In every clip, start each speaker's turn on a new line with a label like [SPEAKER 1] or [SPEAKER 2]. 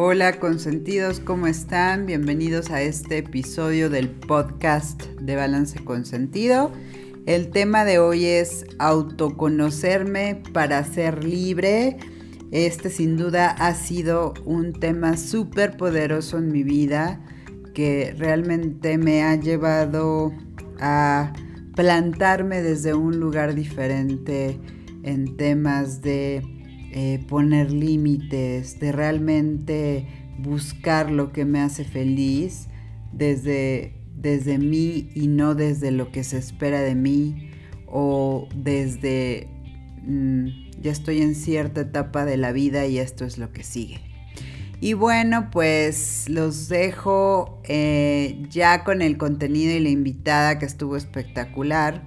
[SPEAKER 1] Hola consentidos, ¿cómo están? Bienvenidos a este episodio del podcast de Balance Consentido. El tema de hoy es autoconocerme para ser libre. Este sin duda ha sido un tema súper poderoso en mi vida que realmente me ha llevado a plantarme desde un lugar diferente en temas de eh, poner límites, de realmente buscar lo que me hace feliz desde, desde mí y no desde lo que se espera de mí o desde mm, ya estoy en cierta etapa de la vida y esto es lo que sigue. Y bueno, pues los dejo eh, ya con el contenido y la invitada que estuvo espectacular.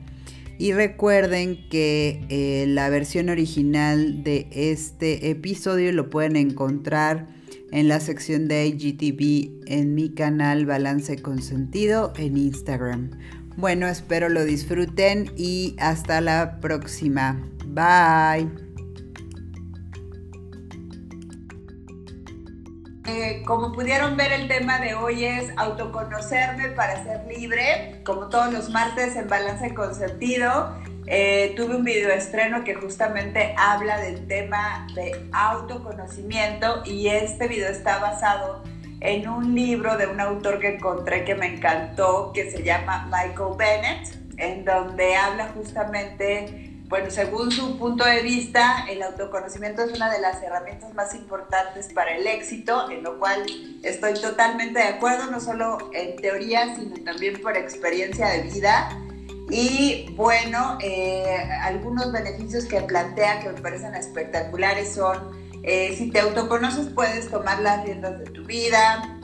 [SPEAKER 1] Y recuerden que eh, la versión original de este episodio lo pueden encontrar en la sección de IGTV en mi canal Balance Consentido en Instagram. Bueno, espero lo disfruten y hasta la próxima. Bye.
[SPEAKER 2] Eh, como pudieron ver, el tema de hoy es autoconocerme para ser libre. Como todos los martes en Balance con Sentido, eh, tuve un video estreno que justamente habla del tema de autoconocimiento y este video está basado en un libro de un autor que encontré que me encantó, que se llama Michael Bennett, en donde habla justamente bueno, según su punto de vista, el autoconocimiento es una de las herramientas más importantes para el éxito, en lo cual estoy totalmente de acuerdo, no solo en teoría, sino también por experiencia de vida. Y bueno, eh, algunos beneficios que plantea que me parecen espectaculares son, eh, si te autoconoces puedes tomar las riendas de tu vida,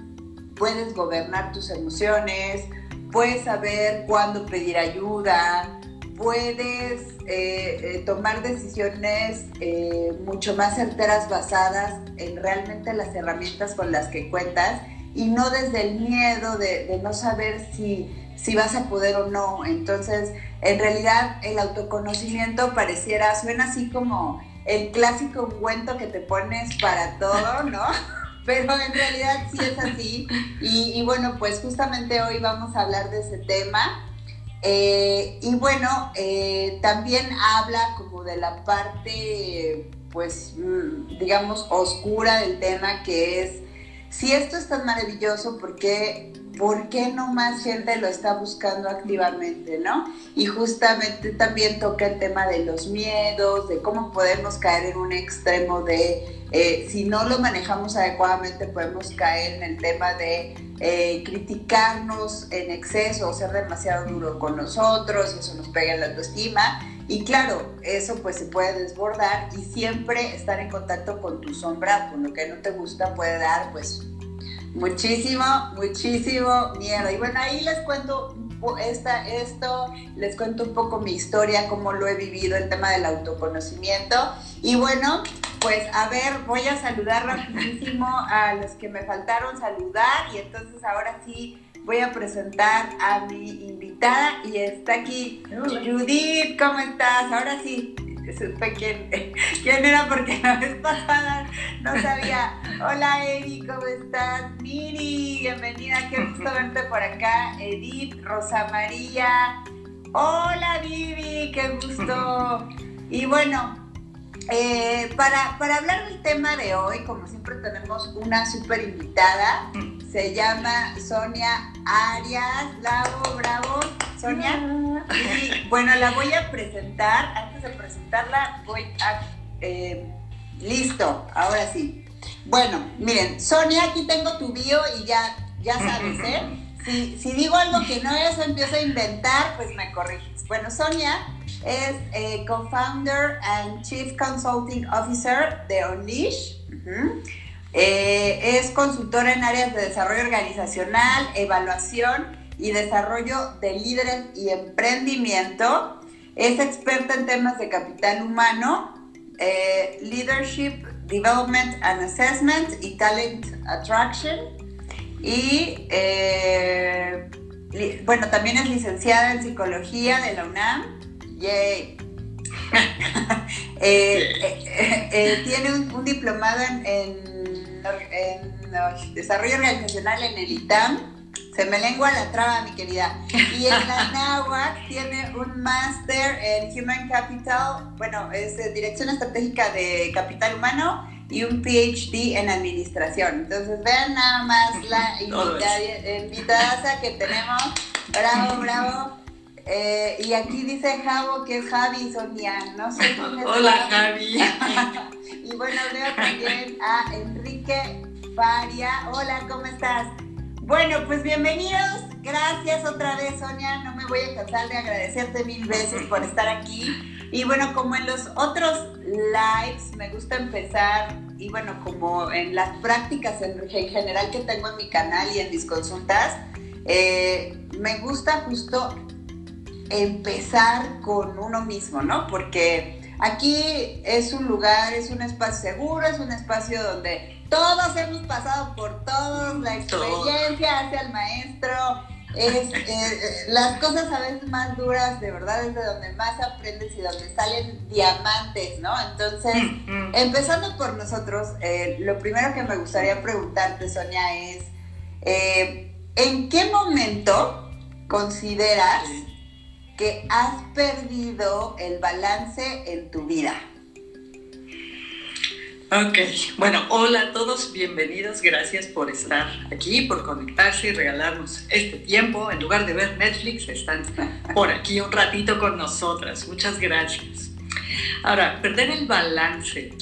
[SPEAKER 2] puedes gobernar tus emociones, puedes saber cuándo pedir ayuda, puedes eh, eh, tomar decisiones eh, mucho más certeras basadas en realmente las herramientas con las que cuentas y no desde el miedo de, no saber si, si vas a poder o no. Entonces, en realidad el autoconocimiento pareciera, suena así como el clásico ungüento que te pones para todo, ¿no? Pero en realidad sí es así. Y, y bueno, pues justamente hoy vamos a hablar de ese tema. Eh, y bueno, eh, también habla como de la parte, pues, mm, digamos, oscura del tema, que es, si esto es tan maravilloso, ¿por qué, ¿por qué no más gente lo está buscando activamente, no? Y justamente también toca el tema de los miedos, de cómo podemos caer en un extremo de, eh, si no lo manejamos adecuadamente, podemos caer en el tema de eh, criticarnos en exceso o ser demasiado duro con nosotros, eso nos pega en la autoestima. Y claro, eso pues se puede desbordar y siempre estar en contacto con tu sombra, con lo que no te gusta, puede dar pues muchísimo, muchísimo miedo. Y bueno, ahí les cuento esta, esto, les cuento un poco mi historia, cómo lo he vivido, el tema del autoconocimiento. Y bueno, pues a ver, voy a saludar rapidísimo a los que me faltaron saludar y entonces ahora sí voy a presentar a mi invitada y está aquí Judith, ¿cómo estás? Ahora sí, supe quién, quién era porque la vez pasada no sabía. Hola Eri, ¿cómo estás? Miri, bienvenida, qué gusto verte por acá. Edith, Rosa María. Hola Vivi, qué gusto. Y bueno, eh, para, para, hablar del tema de hoy, como siempre tenemos una súper invitada, se llama Sonia Arias, bravo, bravo, Sonia. Y bueno, la voy a presentar, antes de presentarla voy a... Eh, listo, ahora sí. Bueno, miren, Sonia, aquí tengo tu bio y ya, ya sabes, ¿eh? Si, si digo algo que no es o empiezo a inventar, pues me corriges. Bueno, Sonia es eh, co-founder and chief consulting officer de Unleash. Eh, es consultora en áreas de desarrollo organizacional, evaluación y desarrollo de líderes y emprendimiento. Es experta en temas de capital humano, eh, leadership, development and assessment y talent attraction. Y bueno, también es licenciada en psicología de la UNAM Yay. Eh, eh, eh, tiene un, diplomado en, desarrollo organizacional en el ITAM. Se me lengua la traba, mi querida. Y en la NAWAC tiene un máster en Human Capital, bueno, es Dirección Estratégica de Capital Humano y un PhD en Administración. Entonces, vean nada más la invitada, que tenemos. Bravo, bravo. Eh, y aquí dice Javo que es Javi Sonia, no sé quién es.
[SPEAKER 3] Hola Javi.
[SPEAKER 2] y bueno, veo también a Enrique Faria. Hola, ¿cómo estás? Bueno, pues bienvenidos. Gracias otra vez, Sonia. No me voy a cansar de agradecerte mil veces por estar aquí. Y bueno, como en los otros lives, me gusta empezar, y bueno, como en las prácticas en, general que tengo en mi canal y en mis consultas, eh, me gusta justo empezar con uno mismo, ¿no? Porque aquí es un lugar, es un espacio seguro, es un espacio donde todos hemos pasado por todos, la experiencia hacia el maestro, es, eh, las cosas a veces más duras, de verdad, es de donde más aprendes y donde salen diamantes, ¿no? Entonces, mm, mm. empezando por nosotros, eh, lo primero que me gustaría preguntarte, Sonia, es, eh, ¿en qué momento consideras que has perdido el balance en tu vida?
[SPEAKER 3] Ok, bueno, hola a todos, bienvenidos, gracias por estar aquí, por conectarse y regalarnos este tiempo. En lugar de ver Netflix, están por aquí un ratito con nosotras. Muchas gracias. Ahora, perder el balance.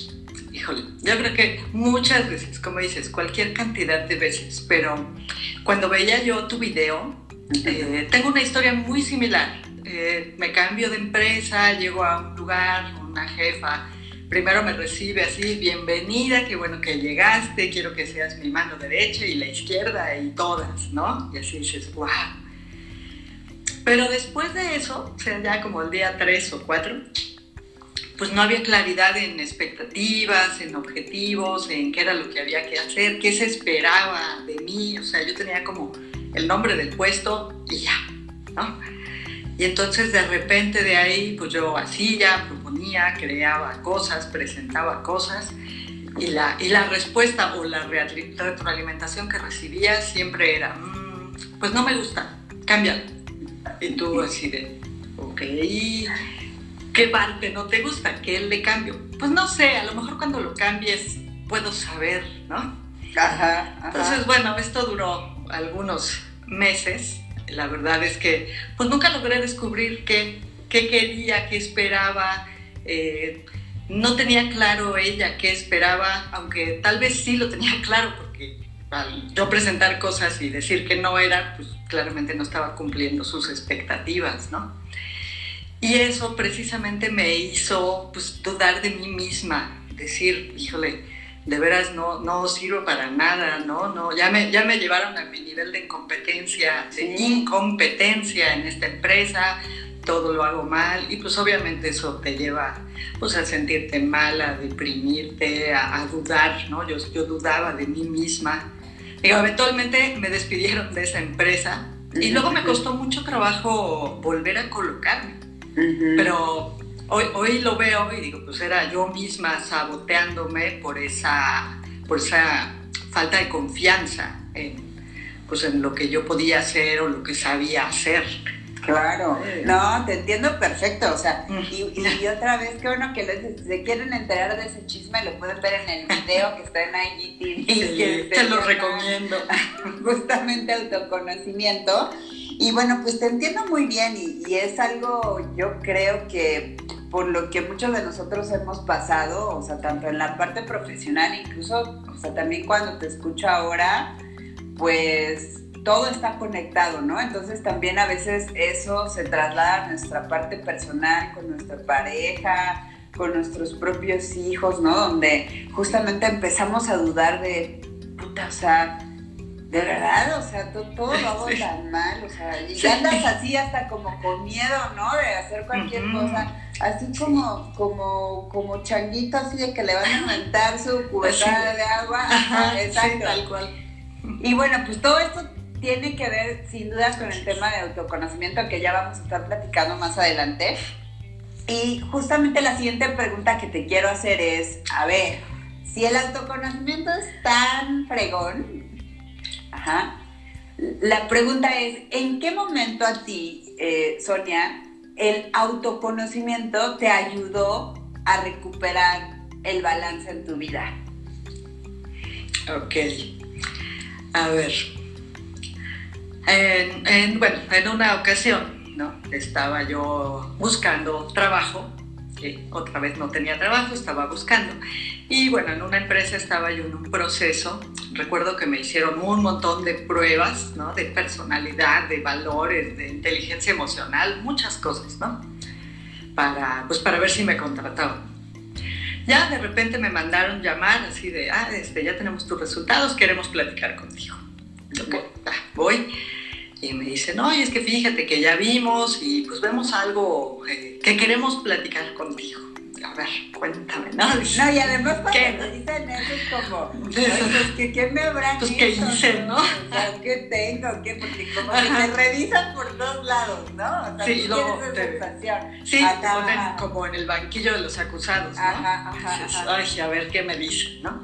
[SPEAKER 3] Híjole, yo creo que muchas veces, como dices, cualquier cantidad de veces, pero cuando veía yo tu video, eh, tengo una historia muy similar eh, me cambio de empresa, llego a un lugar, una jefa, primero me recibe así, bienvenida, qué bueno que llegaste, quiero que seas mi mano derecha y la izquierda y todas, ¿no? Y así dices, wow. Pero después de eso, o sea, ya como el día 3 o 4, pues no había claridad en expectativas, en objetivos, en qué era lo que había que hacer, qué se esperaba de mí, o sea, yo tenía como el nombre del puesto y ya, ¿no? Y entonces de repente de ahí, pues yo hacía, proponía, creaba cosas, presentaba cosas y la, y la respuesta o la retroalimentación que recibía siempre era, mm, pues no me gusta, cámbialo. Y tú así de, ok, ¿qué parte no te gusta? ¿Qué le cambio? Pues no sé, a lo mejor cuando lo cambies puedo saber, ¿no? Ajá, ajá. Entonces, bueno, esto duró algunos meses la verdad es que pues nunca logré descubrir qué, qué quería, qué esperaba. Eh, no tenía claro ella qué esperaba, aunque tal vez sí lo tenía claro, porque al yo presentar cosas y decir que no era, pues claramente no estaba cumpliendo sus expectativas, ¿no? Y eso precisamente me hizo pues, dudar de mí misma, decir, híjole, de veras no, no sirvo para nada, ¿no? no ya, me, ya me llevaron a mi nivel de incompetencia, de incompetencia en esta empresa, todo lo hago mal y pues obviamente eso te lleva pues a sentirte mal, a deprimirte, a, dudar, ¿no? Yo, yo dudaba de mí misma. Digo, eventualmente me despidieron de esa empresa y luego me costó mucho trabajo volver a colocarme. Pero hoy, lo veo y digo, pues era yo misma saboteándome por esa, por esa falta de confianza en, pues en lo que yo podía hacer o lo que sabía hacer.
[SPEAKER 2] Claro, no, te entiendo perfecto, o sea, y, otra vez, qué bueno que se quieren enterar de ese chisme, lo pueden ver en el video que está en IGTV.
[SPEAKER 3] Sí, te lo recomiendo.
[SPEAKER 2] Justamente autoconocimiento. Y bueno, pues te entiendo muy bien y, es algo, yo creo que por lo que muchos de nosotros hemos pasado, o sea, tanto en la parte profesional, incluso, o sea, también cuando te escucho ahora, pues todo está conectado, ¿no? Entonces también a veces eso se traslada a nuestra parte personal, con nuestra pareja, con nuestros propios hijos, ¿no? Donde justamente empezamos a dudar de, puta, o sea, de verdad, o sea, todo, lo hago tan mal, o sea, y andas así hasta como con miedo, ¿no? De hacer cualquier cosa, así como, como, como changuito así de que le van a inventar su cubetada de agua, exacto. tal cual. Y bueno, pues todo esto tiene que ver sin duda con el tema de autoconocimiento que ya vamos a estar platicando más adelante. Y justamente la siguiente pregunta que te quiero hacer es, a ver, si el autoconocimiento es tan fregón, ajá, la pregunta es, ¿en qué momento a ti, eh, Sonia, el autoconocimiento te ayudó a recuperar el balance en tu vida?
[SPEAKER 3] Ok. A ver. En, bueno, en una ocasión, ¿no? Estaba yo buscando trabajo, que otra vez no tenía trabajo, estaba buscando. Y bueno, en una empresa estaba yo en un proceso. Recuerdo que me hicieron un montón de pruebas, ¿no? De personalidad, de valores, de inteligencia emocional, muchas cosas, ¿no? Para, pues para ver si me contrataban. Ya de repente me mandaron llamar así de, ah, este, ya tenemos tus resultados, queremos platicar contigo. voy. Y me dicen, no, es que fíjate que ya vimos y pues vemos algo eh, que queremos platicar contigo a ver, cuéntame, ¿no?
[SPEAKER 2] No, y además cuando ¿Qué? te dicen eso es como, pues, ¿qué, ¿qué me habrán
[SPEAKER 3] pues, ¿qué hice, no? O
[SPEAKER 2] sea, ¿qué tengo? ¿Qué? Porque como que me revisan por dos lados, ¿no? O sea,
[SPEAKER 3] sí,
[SPEAKER 2] luego
[SPEAKER 3] te, sensación. Sí, te ponen como en el banquillo de los acusados, ¿no? Ajá, ajá, Ay, a ver qué me dicen, ¿no?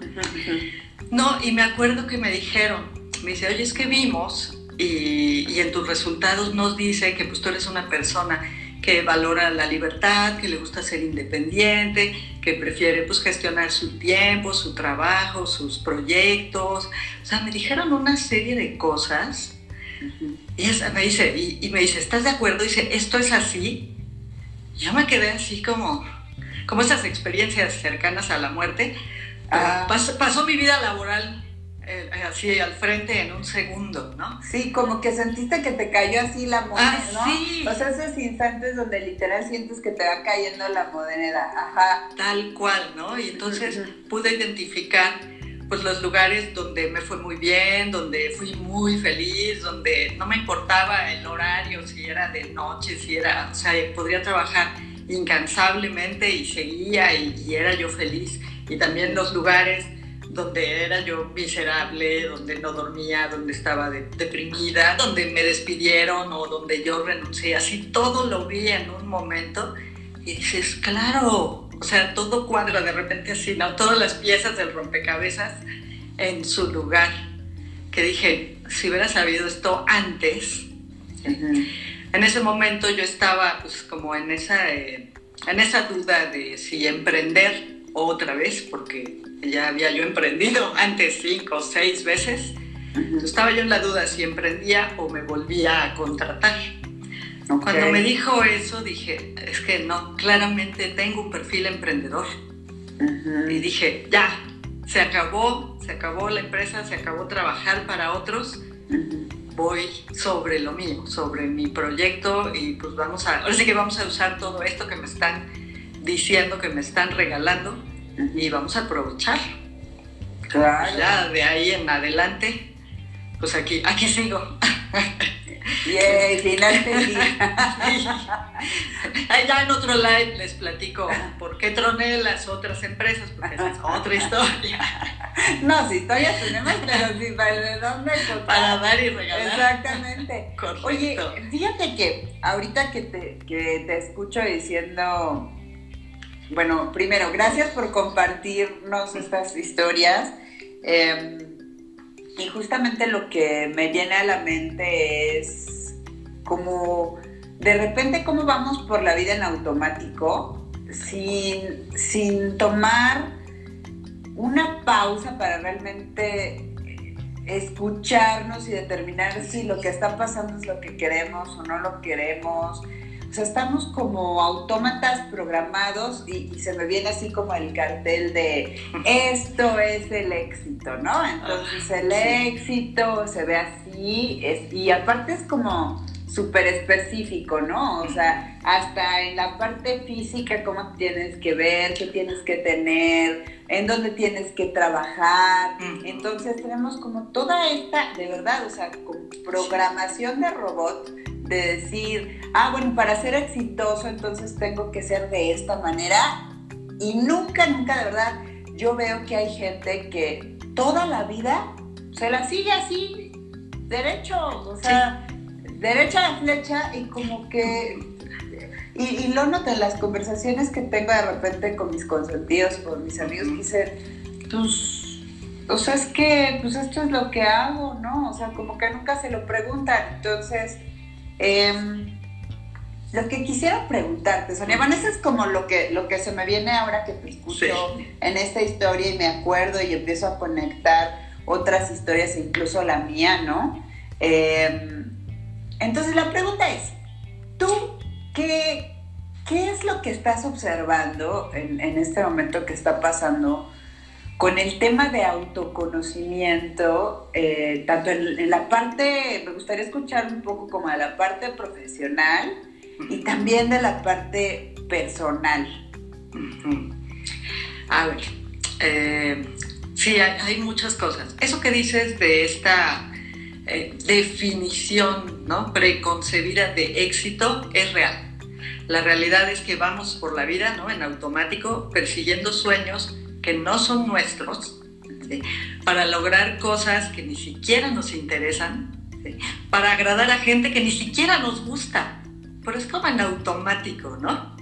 [SPEAKER 3] No, y me acuerdo que me dijeron, me dice, oye, es que vimos y, y en tus resultados nos dice que pues tú eres una persona que valora la libertad, que le gusta ser independiente, que prefiere pues gestionar su tiempo, su trabajo, sus proyectos. O sea, me dijeron una serie de cosas. Y me dice, y, me dice, ¿estás de acuerdo? dice, ¿esto es así? Yo me quedé así como, como esas experiencias cercanas a la muerte. Ah. pasó mi vida laboral así al frente en un segundo, ¿no?
[SPEAKER 2] Sí, como que sentiste que te cayó así la moneda, ah, ¿no? O sea, esos instantes donde literal sientes que te va cayendo la moneda, ajá.
[SPEAKER 3] Tal cual, ¿no? Y entonces pude identificar pues los lugares donde me fue muy bien, donde fui muy feliz, donde no me importaba el horario, si era de noche, si era, o sea, podría trabajar incansablemente y seguía y, y era yo feliz. Y también los lugares donde era yo miserable, donde no dormía, donde estaba deprimida, donde me despidieron o donde yo renuncié, así todo lo vi en un momento y dices, claro, o sea, todo cuadra de repente así, ¿no? Todas las piezas del rompecabezas en su lugar. Que dije, si hubiera sabido esto antes, en ese momento yo estaba pues como en esa, eh, en esa duda de si emprender otra vez, porque ya había yo emprendido antes cinco o seis veces. estaba yo en la duda si emprendía o me volvía a contratar. Cuando me dijo eso, dije, es que no, claramente tengo un perfil emprendedor. Y dije, ya, se acabó, se acabó la empresa, se acabó trabajar para otros. Voy sobre lo mío, sobre mi proyecto y pues vamos a, ahora sí que vamos a usar todo esto que me están diciendo, que me están regalando y vamos a aprovechar. Claro. Ya de ahí en adelante, pues aquí, aquí sigo.
[SPEAKER 2] Yay, finalmente
[SPEAKER 3] Ya en otro live les platico por qué troné las otras empresas, porque esa es otra historia.
[SPEAKER 2] No, si historias tenemos, pero si para de dónde
[SPEAKER 3] Para dar y regalar.
[SPEAKER 2] Exactamente. Oye, fíjate que ahorita que te, que te escucho diciendo bueno, primero, gracias por compartirnos estas historias. Em, y justamente lo que me llena la mente es como de repente cómo vamos por la vida en automático sin, sin tomar una pausa para realmente escucharnos y determinar si lo que está pasando es lo que queremos o no lo queremos o sea, estamos como autómatas programados y, se me viene así como el cartel de esto es el éxito, ¿no? Entonces el éxito se ve así y aparte es como súper específico, ¿no? O sea, hasta en la parte física, cómo tienes que ver, qué tienes que tener, en dónde tienes que trabajar. Entonces tenemos como toda esta, de verdad, o sea, programación de robot de decir, ah, bueno, para ser exitoso entonces tengo que ser de esta manera. Y nunca, nunca, de verdad, yo veo que hay gente que toda la vida se la sigue así, derecho, o sea, derecha la flecha y como que... Y, lo noto en las conversaciones que tengo de repente con mis consentidos, con mis amigos, que dicen, pues, o sea, es que, pues esto es lo que hago, ¿no? O sea, como que nunca se lo preguntan. Entonces, em, lo que quisiera preguntarte, Sonia, bueno, eso es como lo que, lo que se me viene ahora que te escucho en esta historia y me acuerdo y empiezo a conectar otras historias, incluso la mía, ¿no? Em, entonces la pregunta es, ¿tú qué, qué es lo que estás observando en, este momento que está pasando con el tema de autoconocimiento, eh, tanto en, la parte, me gustaría escuchar un poco como de la parte profesional y también de la parte personal?
[SPEAKER 3] A ver, eh, Sí, hay, muchas cosas. Eso que dices de esta eh, definición ¿no? preconcebida de éxito es real. La realidad es que vamos por la vida ¿no? en automático persiguiendo sueños que no son nuestros para lograr cosas que ni siquiera nos interesan, para agradar a gente que ni siquiera nos gusta. Pero es como en automático, ¿no?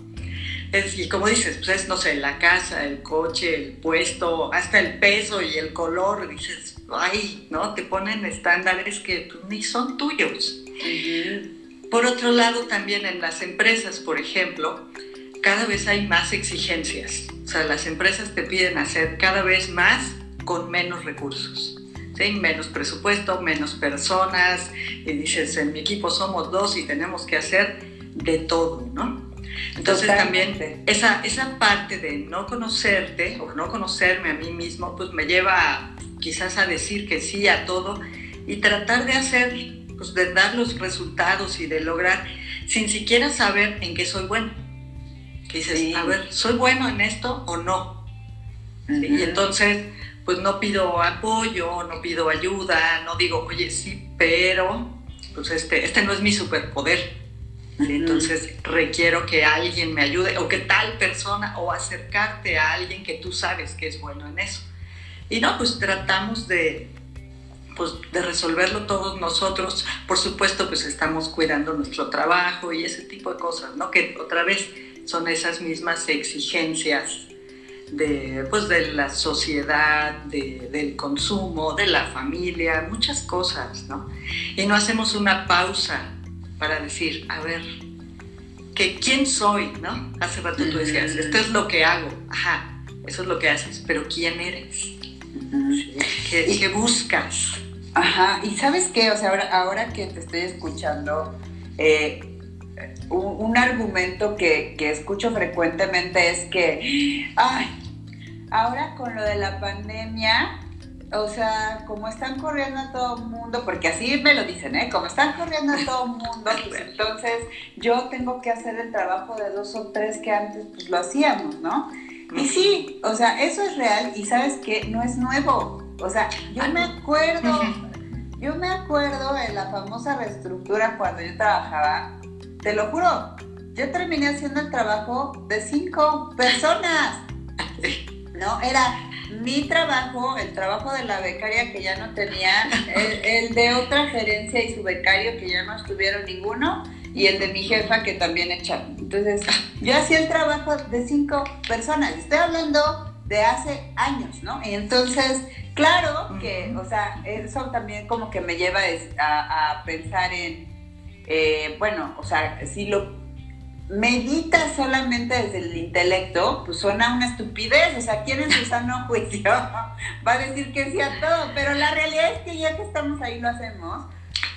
[SPEAKER 3] y como dices, pues es, no sé, la casa, el coche, el puesto, hasta el peso y el color, dices, ay, ¿no? Te ponen estándares que ni son tuyos. Por otro lado, también en las empresas, por ejemplo, cada vez hay más exigencias. O sea, las empresas te piden hacer cada vez más con menos recursos. ¿sí? Menos presupuesto, menos personas. Y dices, en mi equipo somos dos y tenemos que hacer de todo, ¿no? Entonces también esa, esa parte de no conocerte o no conocerme a mí mismo, pues me lleva quizás a decir que sí a todo y tratar de hacer, pues de dar los resultados y de lograr sin siquiera saber en qué soy bueno. Que dices, a ver, ¿soy bueno en esto o no? Y entonces, pues no pido apoyo, no pido ayuda, no digo, oye, sí, pero pues este, este no es mi superpoder entonces requiero que alguien me ayude o que tal persona o acercarte a alguien que tú sabes que es bueno en eso. Y no, pues tratamos de, pues, de resolverlo todos nosotros. Por supuesto, pues estamos cuidando nuestro trabajo y ese tipo de cosas, ¿no? Que otra vez son esas mismas exigencias de, pues, de la sociedad, del consumo, de la familia, muchas cosas, ¿no? Y no hacemos una pausa para decir, a ver, que quién soy, ¿no? Hace rato tú decías, esto es lo que hago, ajá, eso es lo que haces, pero ¿quién eres? ¿Qué, buscas?
[SPEAKER 2] Ajá, y sabes qué, o sea, ahora, ahora que te estoy escuchando, eh, un, argumento que, que, escucho frecuentemente es que, ay, ahora con lo de la pandemia, o sea, como están corriendo a todo el mundo, porque así me lo dicen, ¿eh? Como están corriendo a todo el mundo, pues entonces yo tengo que hacer el trabajo de dos o tres que antes pues lo hacíamos, ¿no? Y sí, o sea, eso es real y sabes que no es nuevo. O sea, yo me acuerdo, yo me acuerdo en la famosa reestructura cuando yo trabajaba, te lo juro, yo terminé haciendo el trabajo de cinco personas. ¿No? Era mi trabajo, el trabajo de la becaria que ya no tenía, el, de otra gerencia y su becario que ya no estuvieron ninguno, y el de mi jefa que también echaron. Entonces, yo hacía el trabajo de cinco personas. Estoy hablando de hace años, ¿no? Y entonces, claro que, o sea, eso también como que me lleva a, pensar en, eh, bueno, o sea, si lo medita solamente desde el intelecto, pues suena una estupidez. O sea, ¿quién en su sano juicio va a decir que sí a todo? Pero la realidad es que ya que estamos ahí lo hacemos.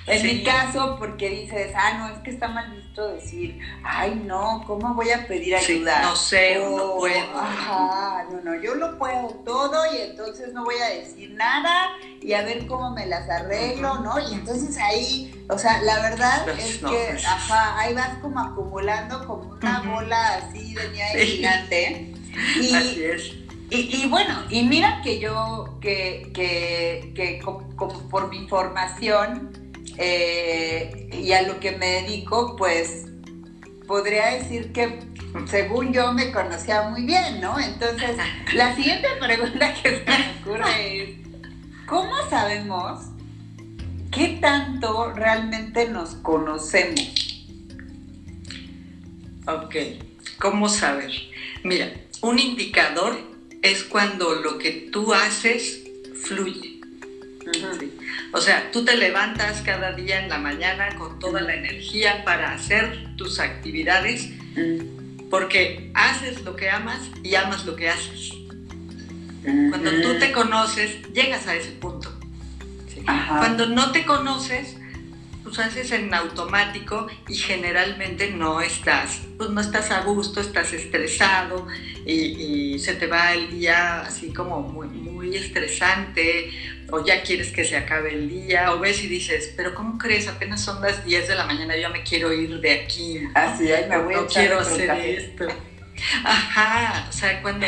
[SPEAKER 2] En mi caso, porque dices, ah, no, es que está mal visto decir, ay, no, ¿cómo voy a pedir ayuda?
[SPEAKER 3] no sé, no puedo.
[SPEAKER 2] Ajá, no, no, yo lo puedo todo y entonces no voy a decir nada y a ver cómo me las arreglo, ¿no? Y entonces ahí, o sea, la verdad es que, pues. ajá, ahí vas como acumulando como una bola así de nieve gigante.
[SPEAKER 3] Y, así es.
[SPEAKER 2] Y, bueno, y mira que yo, que, que, que como por mi formación, eh, y a lo que me dedico, pues podría decir que según yo me conocía muy bien, ¿no? Entonces, la siguiente pregunta que se me ocurre es, ¿cómo sabemos qué tanto realmente nos conocemos?
[SPEAKER 3] Ok, ¿cómo saber? Mira, un indicador es cuando lo que tú haces fluye. O sea, tú te levantas cada día en la mañana con toda la energía para hacer tus actividades porque haces lo que amas y amas lo que haces. Cuando tú te conoces, llegas a ese punto. Cuando no te conoces, pues haces en automático y generalmente no estás, pues no estás a gusto, estás estresado y, se te va el día así como muy, muy estresante o ya quieres que se acabe el día o ves y dices, pero ¿cómo crees? Apenas son las 10 de la mañana, yo me quiero ir de aquí.
[SPEAKER 2] Así, ah, me voy
[SPEAKER 3] no quiero hacer esto. Ajá, o sea, cuando,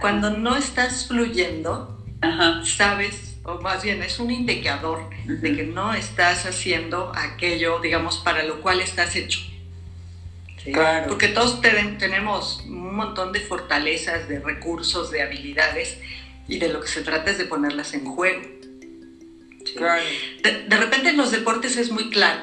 [SPEAKER 3] cuando no estás fluyendo, sabes o más bien es un indicador de que no estás haciendo aquello, digamos, para lo cual estás hecho. Claro. Porque todos tenemos un montón de fortalezas, de recursos, de habilidades, y de lo que se trata es de ponerlas en juego. Claro. De, repente en los deportes es muy claro.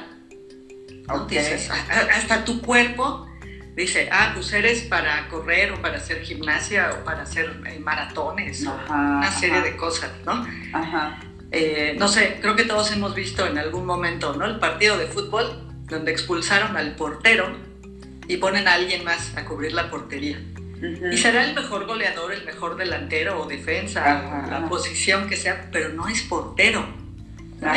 [SPEAKER 3] hasta tu cuerpo dice, ah, pues eres para correr o para hacer gimnasia o para hacer eh, maratones o una serie de cosas, ¿no? Ajá. Eh, no sé, creo que todos hemos visto en algún momento, ¿no? El partido de fútbol donde expulsaron al portero y ponen a alguien más a cubrir la portería. Y será el mejor goleador, el mejor delantero o defensa, la posición que sea, pero no es portero.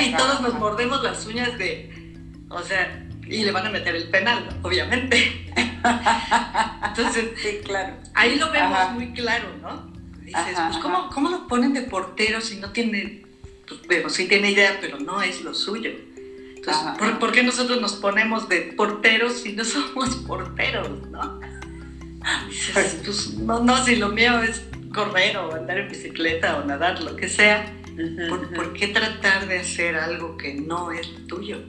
[SPEAKER 3] Y todos nos mordemos las uñas de, o sea, y le van a meter el penal, obviamente. Entonces,
[SPEAKER 2] sí, claro.
[SPEAKER 3] ahí lo vemos muy claro, ¿no? Dices, pues, ¿cómo, ¿cómo, lo ponen de portero si no tiene, pues, bueno, sí tiene idea, pero no es lo suyo? Entonces, ¿por, qué nosotros nos ponemos de porteros si no somos porteros, no? Dices, pues, pues no, no, si lo mío es correr o andar en bicicleta o nadar, lo que sea, ¿por, ¿por qué tratar de hacer algo que no es tuyo?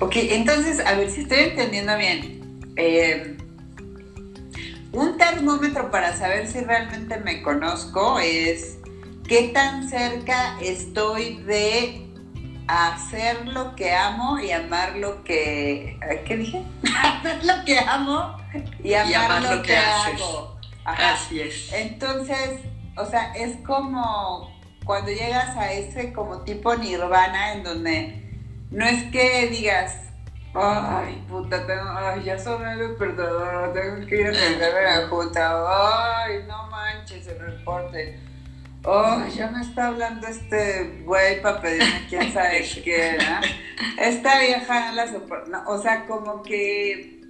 [SPEAKER 2] Ok, entonces, a ver si estoy entendiendo bien. Eh, un termómetro para saber si realmente me conozco es qué tan cerca estoy de hacer lo que amo y amar lo que... ¿Qué dije? hacer lo que amo y amar, lo, que, hago.
[SPEAKER 3] Así es.
[SPEAKER 2] Entonces, o sea, es como cuando llegas a ese como tipo nirvana en donde no es que digas, ay, puta, tengo, ay, ya son el perdedor, tengo que ir a atender la junta, ay, no manches el reporte. Ay, ya me está hablando este güey para pedirme quién sabe qué, ¿no? Esta vieja no la soporta, o sea, como que,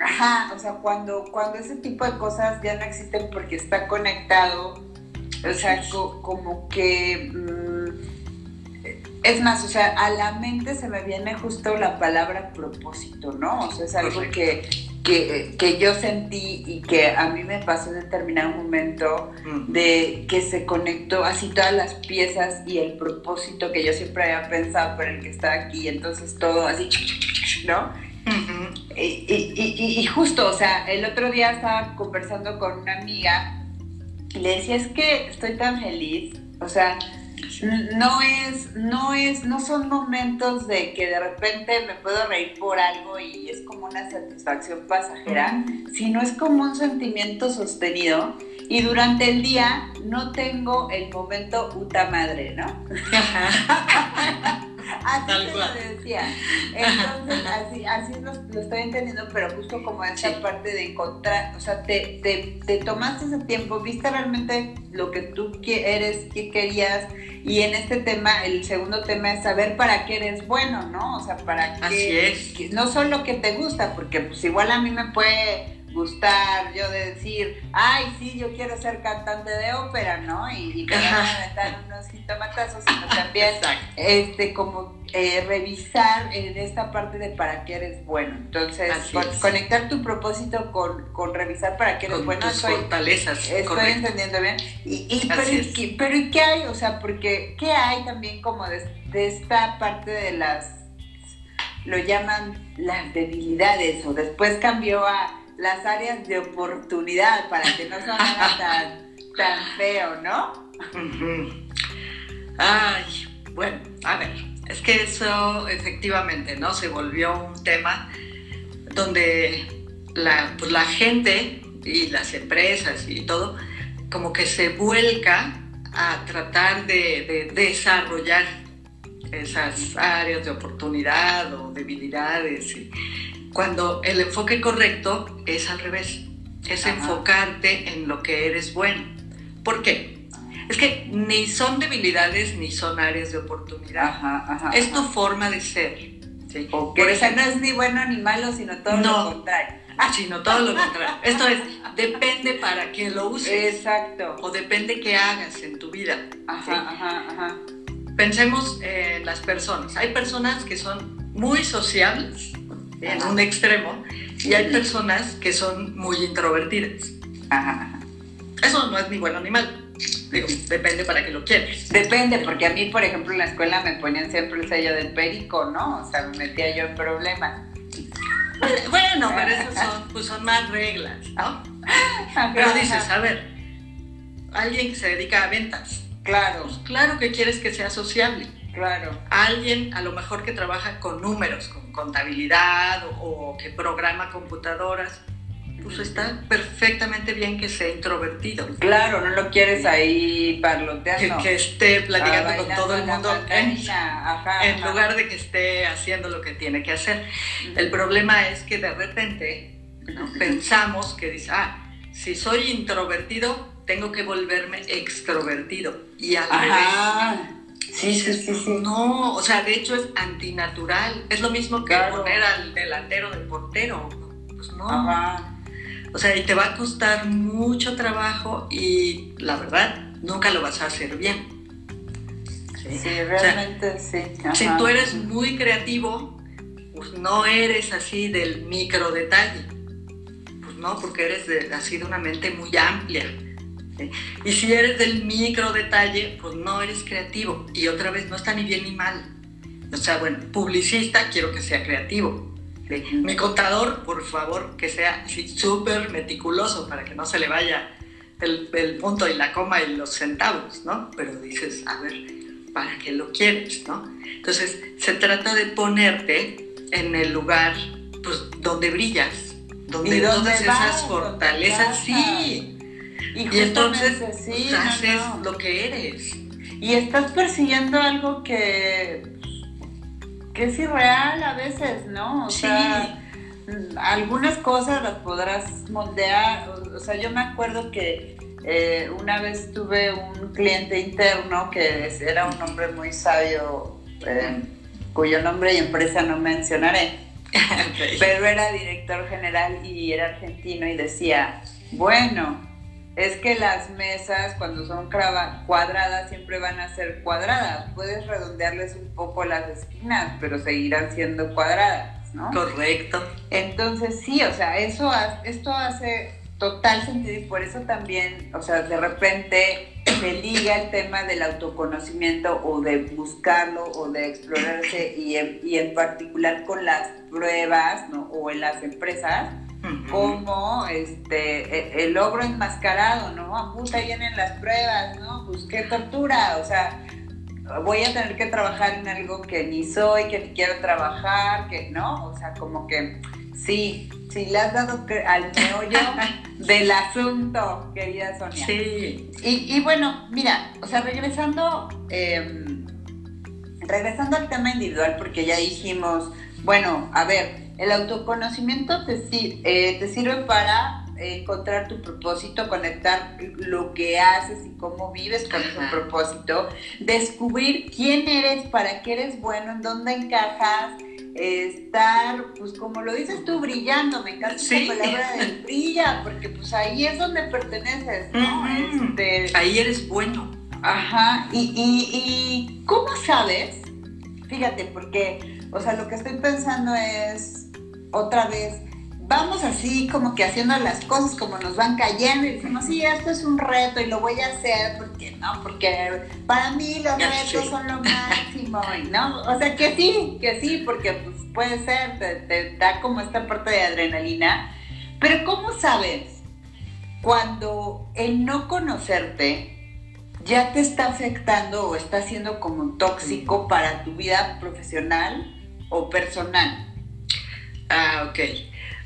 [SPEAKER 2] ajá, o sea, cuando, cuando ese tipo de cosas ya no existen porque está conectado, o sea, como que... Mm, es más, o sea, a la mente se me viene justo la palabra propósito, ¿no? O sea, es algo que, que, yo sentí y que a mí me pasó en determinado momento mm. de que se conectó así todas las piezas y el propósito que yo siempre había pensado por el que estaba aquí, entonces todo así, ¿no? y, y, justo, o sea, el otro día estaba conversando con una amiga y le decía, es que estoy tan feliz, o sea, no es, no es, no son momentos de que de repente me puedo reír por algo y es como una satisfacción pasajera, sino es como un sentimiento sostenido y durante el día no tengo el momento puta madre, ¿no? así te lo decía. Entonces, así, así lo, estoy entendiendo, pero justo como esa parte de encontrar, o sea, te, te, te, tomaste ese tiempo, viste realmente lo que tú eres, qué querías, y en este tema, el segundo tema es saber para qué eres bueno, ¿no? O sea, para qué.
[SPEAKER 3] Así es.
[SPEAKER 2] no solo que te gusta, porque pues igual a mí me puede gustar, yo de decir, ay, sí, yo quiero ser cantante de ópera, ¿no? Y, me van a dar unos jitomatazos, sino también, este, como eh, revisar en esta parte de para qué eres bueno. Entonces, conectar tu propósito con, con, revisar para qué eres bueno.
[SPEAKER 3] Tus fortalezas.
[SPEAKER 2] Estoy entendiendo bien. Y, pero, ¿y qué hay? O sea, porque, ¿qué hay también como de, de esta parte de las lo llaman las debilidades o después cambió a las áreas de oportunidad para que no sonara tan, tan feo, ¿no?
[SPEAKER 3] Ay, bueno, a ver, es que eso efectivamente, ¿no? Se volvió un tema donde la, pues, la gente y las empresas y todo como que se vuelca a tratar de, desarrollar esas áreas de oportunidad o debilidades. Cuando el enfoque correcto es al revés, es enfocarte en lo que eres bueno. ¿Por qué? Es que ni son debilidades ni son áreas de oportunidad. es tu forma de ser.
[SPEAKER 2] Por eso no es ni bueno ni malo, sino todo lo contrario.
[SPEAKER 3] Ah, sino todo lo contrario. Esto es, depende para quién lo uses.
[SPEAKER 2] Exacto.
[SPEAKER 3] O depende qué hagas en tu vida.
[SPEAKER 2] Ajá, ajá, ajá.
[SPEAKER 3] Pensemos en las personas. Hay personas que son muy sociables en un extremo y hay personas que son muy introvertidas. Ajá. Eso no es ni bueno ni malo. Digo, depende para qué lo quieres.
[SPEAKER 2] Depende, porque a mí, por ejemplo, en la escuela me ponían siempre el sello del perico, ¿no? O sea, me metía yo en problemas.
[SPEAKER 3] Bueno, pero esas son, pues son más reglas, ¿no? Pero dices, a ver, alguien que se dedica a ventas.
[SPEAKER 2] Claro.
[SPEAKER 3] Pues claro que quieres que sea sociable.
[SPEAKER 2] Claro.
[SPEAKER 3] Alguien a lo mejor que trabaja con números, con contabilidad o, que programa computadoras, pues está perfectamente bien que sea introvertido.
[SPEAKER 2] Claro, no lo quieres ahí parloteando.
[SPEAKER 3] Que, que esté platicando con todo el mundo en, lugar de que esté haciendo lo que tiene que hacer. El problema es que de repente pensamos que dice, ah, si soy introvertido, tengo que volverme extrovertido. Y al revés
[SPEAKER 2] Sí, sí, sí, sí.
[SPEAKER 3] No, o sea, de hecho es antinatural. Es lo mismo que poner al delantero del portero. Pues no. Ajá. O sea, y te va a costar mucho trabajo y la verdad, nunca lo vas a hacer bien.
[SPEAKER 2] Sí, realmente sí.
[SPEAKER 3] Si tú eres muy creativo, pues no eres así del micro detalle. Pues no, porque eres así de una mente muy amplia. Y si eres del micro detalle, pues no eres creativo. Y otra vez, no está ni bien ni mal. O sea, bueno, publicista quiero que sea creativo. Mi contador, por favor, que sea súper meticuloso para que no se le vaya el, el, punto y la coma y los centavos, ¿no? Pero dices, a ver, ¿para qué lo quieres, no? Entonces, se trata de ponerte en el lugar pues, donde brillas, donde todas esas fortalezas, sí, y, entonces sí, haces lo que eres.
[SPEAKER 2] Y estás persiguiendo algo que, que es irreal a veces, ¿no? O sea, algunas cosas las podrás moldear. O, sea, yo me acuerdo que eh, una vez tuve un cliente interno que era un hombre muy sabio, eh, cuyo nombre y empresa no mencionaré. Pero era director general y era argentino y decía, bueno, es que las mesas cuando son cuadradas siempre van a ser cuadradas. Puedes redondearles un poco las esquinas, pero seguirán siendo cuadradas, ¿no?
[SPEAKER 3] Correcto.
[SPEAKER 2] Entonces sí, o sea, eso esto hace total sentido y por eso también, o sea, de repente se liga el tema del autoconocimiento o de buscarlo o de explorarse y en, y en particular con las pruebas, ¿no? O en las empresas como este, e, el logro enmascarado, ¿no? A puta vienen las pruebas, ¿no? Pues qué tortura, o sea, voy a tener que trabajar en algo que ni soy, que ni quiero trabajar, que no, o sea, como que sí, sí le has dado al meollo del asunto, querida Sonia.
[SPEAKER 3] Sí.
[SPEAKER 2] Y, bueno, mira, o sea, regresando, em, regresando al tema individual, porque ya dijimos, bueno, a ver, el autoconocimiento te, eh, te sirve para encontrar tu propósito, conectar lo que haces y cómo vives con ese propósito, descubrir quién eres, para qué eres bueno, en dónde encajas, estar, pues como lo dices tú, brillando, me encanta esa palabra de brilla, porque pues ahí es donde perteneces, ¿no?
[SPEAKER 3] Este, ahí eres bueno.
[SPEAKER 2] Ajá, y, y, y ¿cómo sabes? Fíjate, porque, o sea, lo que estoy pensando es, otra vez, vamos así como que haciendo las cosas como nos van cayendo y decimos, sí, esto es un reto y lo voy a hacer porque no, porque para mí los retos son lo máximo, ¿no? O sea, que sí, que sí, porque pues puede ser, te, da como esta parte de adrenalina, pero ¿cómo sabes cuando el no conocerte ya te está afectando o está siendo como tóxico para tu vida profesional o personal?
[SPEAKER 3] Ah, ok.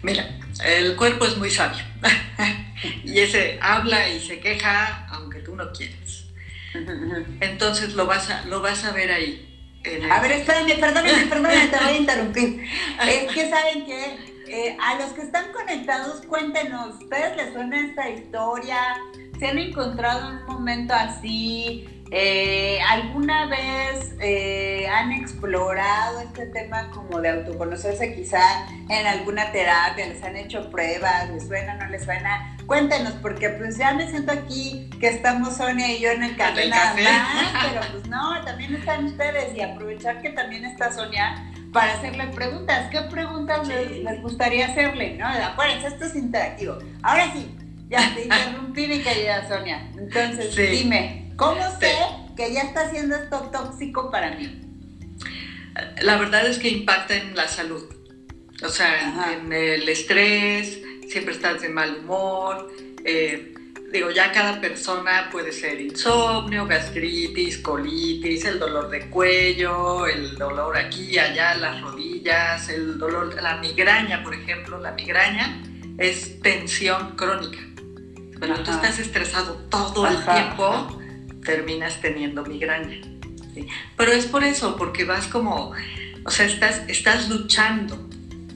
[SPEAKER 3] Mira, el cuerpo es muy sabio. y ese habla y se queja aunque tú no quieras. Entonces lo vas a, lo vas a ver ahí.
[SPEAKER 2] A ver, espérenme, perdónenme, perdónenme, te voy a interrumpir. Es que saben que eh, a los que están conectados, cuéntenos, ¿ustedes les suena esta historia? ¿Se han encontrado en un momento así? Eh, ¿Alguna vez eh, han explorado este tema como de autoconocerse quizá en alguna terapia? ¿Les han hecho pruebas? ¿Les suena, no les suena? Cuéntenos, porque pues ya me siento aquí que estamos Sonia y yo en el café nada más, pero pues no, también están ustedes y aprovechar que también está Sonia para hacerle preguntas. ¿Qué preguntas les, gustaría hacerle? ¿no? Acuérdense, esto es interactivo. Ahora sí, ya te interrumpí mi querida Sonia. Entonces, dime, ¿Cómo sé que ya está haciendo esto tóxico para mí?
[SPEAKER 3] La verdad es que impacta en la salud. O sea, en el estrés, siempre estás de mal humor. Eh, digo, ya cada persona puede ser insomnio, gastritis, colitis, el dolor de cuello, el dolor aquí, allá, las rodillas, el dolor, la migraña, por ejemplo, la migraña es tensión crónica. Cuando tú estás estresado todo el tiempo, terminas teniendo migraña. Pero es por eso, porque vas como, o sea, estás, estás luchando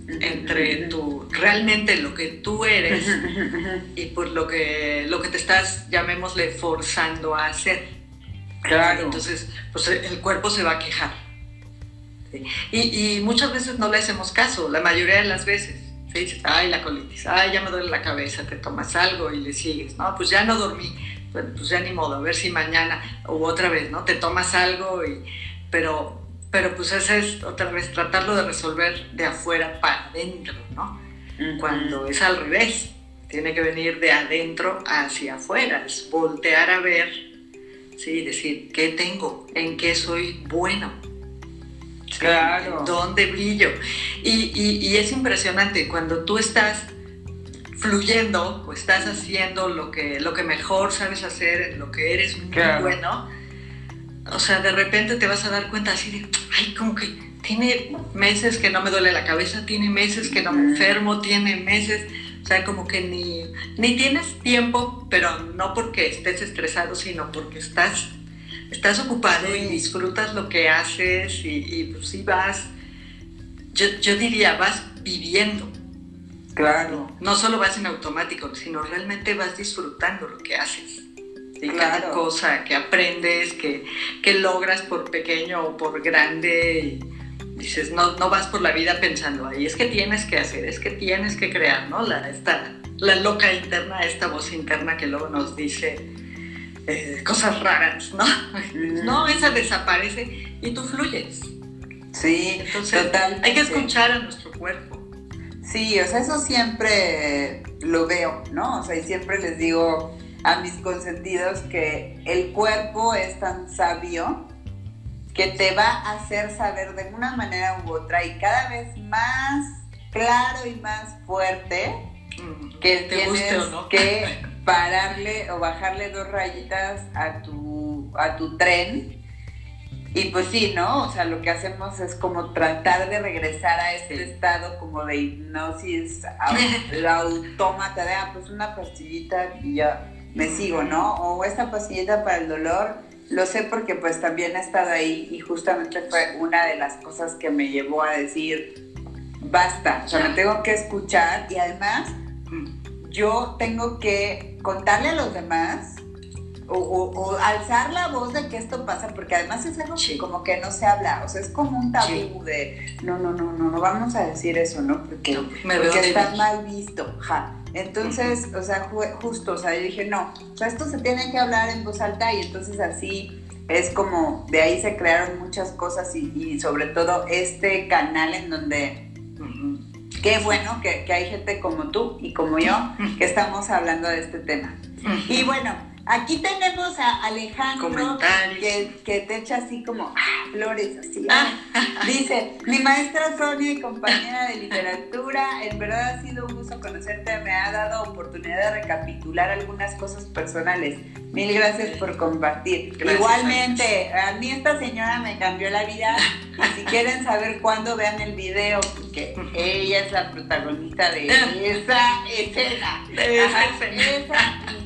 [SPEAKER 3] entre tu, realmente lo que tú eres y por lo que, lo que te estás, llamémosle, forzando a hacer.
[SPEAKER 2] Claro.
[SPEAKER 3] Entonces, pues el cuerpo se va a quejar. Y, y, muchas veces no le hacemos caso, la mayoría de las veces. Ay, la colitis, ay, ya me duele la cabeza, te tomas algo y le sigues. No, pues ya no dormí pues ya ni modo, a ver si mañana o otra vez, ¿no? Te tomas algo y, pero, pero pues ese es otra vez tratarlo de resolver de afuera para adentro, ¿no? Cuando es al revés, tiene que venir de adentro hacia afuera, es voltear a ver, sí, decir, ¿qué tengo? ¿En qué soy bueno?
[SPEAKER 2] Claro.
[SPEAKER 3] ¿Dónde brillo? Y, y, y es impresionante, cuando tú estás fluyendo o estás haciendo lo que, lo que mejor sabes hacer, en lo que eres muy bueno, o sea, de repente te vas a dar cuenta así de, ay, como que tiene meses que no me duele la cabeza, tiene meses que no me enfermo, tiene meses, o sea, como que ni, ni tienes tiempo, pero no porque estés estresado, sino porque estás, estás ocupado y disfrutas lo que haces y, y pues sí vas, yo, yo diría, vas viviendo.
[SPEAKER 2] Claro.
[SPEAKER 3] No solo vas en automático, sino realmente vas disfrutando lo que haces. Y cada cosa que aprendes, que, logras por pequeño o por grande, dices, no, no vas por la vida pensando, ahí es que tienes que hacer, es que tienes que crear, ¿no? La, esta, la loca interna, esta voz interna que luego nos dice eh, cosas raras, ¿no? No, esa desaparece y tú fluyes.
[SPEAKER 2] Sí,
[SPEAKER 3] Entonces, Hay que escuchar a nuestro cuerpo.
[SPEAKER 2] Sí, o sea, eso siempre lo veo, ¿no? O sea, y siempre les digo a mis consentidos que el cuerpo es tan sabio que te va a hacer saber de una manera u otra y cada vez más claro y más fuerte que tienes que pararle o bajarle dos rayitas a tu, a tu tren y pues sí, ¿no? O sea, lo que hacemos es como tratar de regresar a este estado como de hipnosis, la autómata de, ah, pues una pastillita y ya me sigo, ¿no? O esta pastillita para el dolor, lo sé porque pues también he estado ahí y justamente fue una de las cosas que me llevó a decir, basta, o sea, me tengo que escuchar y además yo tengo que contarle a los demás o, alzar la voz de que esto pasa, porque además es algo como que no se habla, o sea, es como un tabú de, no, no, no, no, no vamos a decir eso, ¿no? Porque, está mal visto, ja. Entonces, o sea, justo, o sea, yo dije, no, o sea, esto se tiene que hablar en voz alta y entonces así es como, de ahí se crearon muchas cosas y, sobre todo este canal en donde... Qué bueno que, que hay gente como tú y como yo que estamos hablando de este tema. Y bueno, Aquí tenemos a Alejandro que, que, te echa así como ah, flores, así. Ah. Dice, mi maestra Sonia y compañera de literatura, en verdad ha sido un gusto conocerte, me ha dado oportunidad de recapitular algunas cosas personales. Mil gracias por compartir. Igualmente, a mí esta señora me cambió la vida y si quieren saber cuándo vean el video porque ella es la protagonista de esa escena.
[SPEAKER 3] De esa escena.
[SPEAKER 2] esa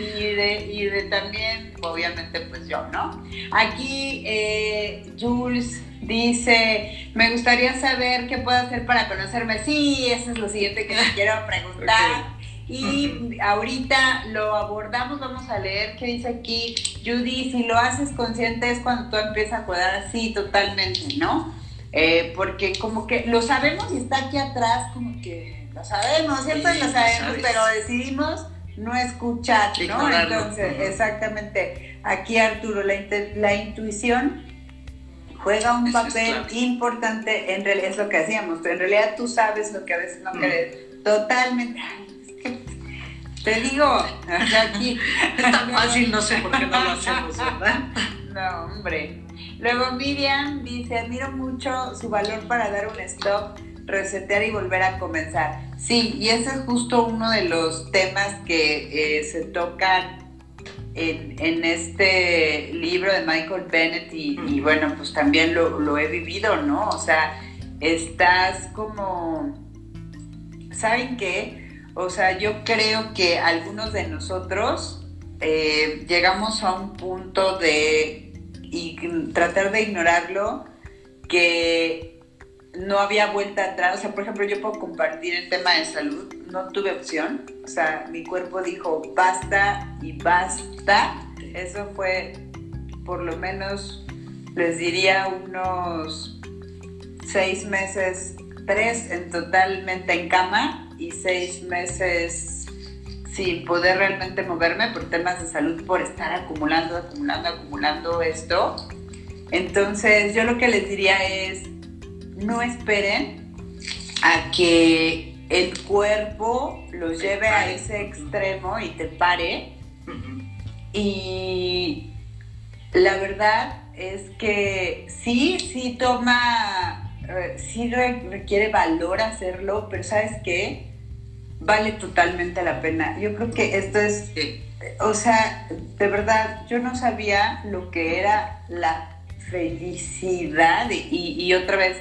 [SPEAKER 2] y, de, y de también, obviamente, pues yo, ¿no? Aquí eh, Jules dice, me gustaría saber qué puedo hacer para conocerme. Sí, eso es lo siguiente que te quiero preguntar. Y ahorita lo abordamos, vamos a leer qué dice aquí Judy, si lo haces consciente es cuando tú empiezas a cuidar así totalmente, ¿no? Eh, porque como que lo sabemos y está aquí atrás, como que lo sabemos, siempre
[SPEAKER 3] Sí,
[SPEAKER 2] lo sabemos, pero decidimos no escuchar, ¿no?
[SPEAKER 3] Ignorarlo.
[SPEAKER 2] Entonces, exactamente, aquí Arturo, la, la intuición juega un
[SPEAKER 3] Eso
[SPEAKER 2] papel importante, en realidad es lo que hacíamos, en realidad tú sabes lo que a veces no
[SPEAKER 3] Mm.
[SPEAKER 2] querés, totalmente, te digo, aquí,
[SPEAKER 3] Es tan fácil, no sé por qué no lo hacemos, ¿verdad?
[SPEAKER 2] no, hombre. Luego Miriam dice, admiro mucho su valor para dar un stop, resetear y volver a comenzar. Sí, y ese es justo uno de los temas que eh, se tocan en, en este libro de Michael Bennett y, y bueno, pues también lo, lo he vivido, ¿no? O sea, estás como, ¿saben qué? O sea, yo creo que algunos de nosotros eh, llegamos a un punto de y tratar de ignorarlo que no había vuelta atrás. O sea, por ejemplo, yo puedo compartir el tema de salud, no tuve opción. O sea, mi cuerpo dijo basta y basta. Eso fue por lo menos, les diría, unos seis meses, tres en totalmente en cama y seis meses sin poder realmente moverme por temas de salud, por estar acumulando, acumulando, acumulando esto. Entonces, yo lo que les diría es, no esperen a que el cuerpo los lleve a ese extremo y te pare. Y la verdad es que sí, sí toma, eh, sí re- requiere valor hacerlo, pero ¿sabes qué? Vale totalmente la pena. Yo creo que esto es o sea, de verdad, yo no sabía lo que era la felicidad y, y otra vez,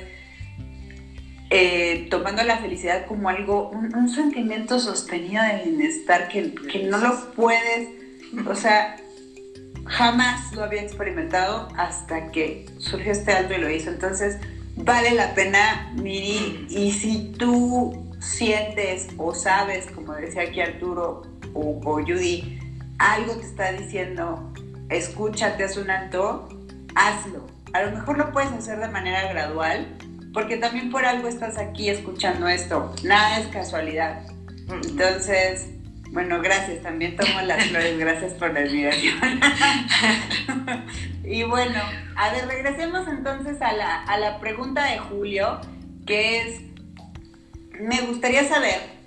[SPEAKER 2] eh, tomando la felicidad como algo, un, sentimiento sostenido de bienestar que, que no lo puedes, o sea, jamás lo había experimentado hasta que surgió este alto y lo hizo. Entonces, vale la pena, Miri, y si tú sientes o sabes, como decía aquí Arturo o, o Judy, algo te está diciendo, escúchate, haz un alto, hazlo. A lo mejor lo puedes hacer de manera gradual, porque también por algo estás aquí escuchando esto. Nada es casualidad. Entonces, bueno, gracias. También tomo las flores. Gracias por la admiración. y bueno, a ver, regresemos entonces a la, a la pregunta de Julio, que es, me gustaría saber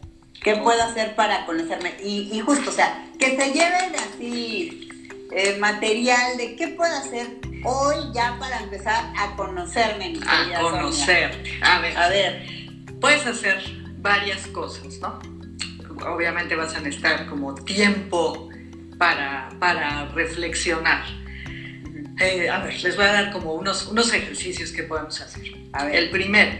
[SPEAKER 2] qué puedo hacer para conocerme. Y, y justo, o sea, que se lleven así eh, material de qué puedo hacer hoy ya para empezar a conocerme. mi
[SPEAKER 3] A
[SPEAKER 2] Sonia.
[SPEAKER 3] conocer. A ver,
[SPEAKER 2] A ver,
[SPEAKER 3] puedes hacer varias cosas, ¿no? Obviamente vas a necesitar como tiempo para, para reflexionar. Eh, a ver, les voy a dar como unos, unos ejercicios que podemos hacer.
[SPEAKER 2] a ver.
[SPEAKER 3] El primero,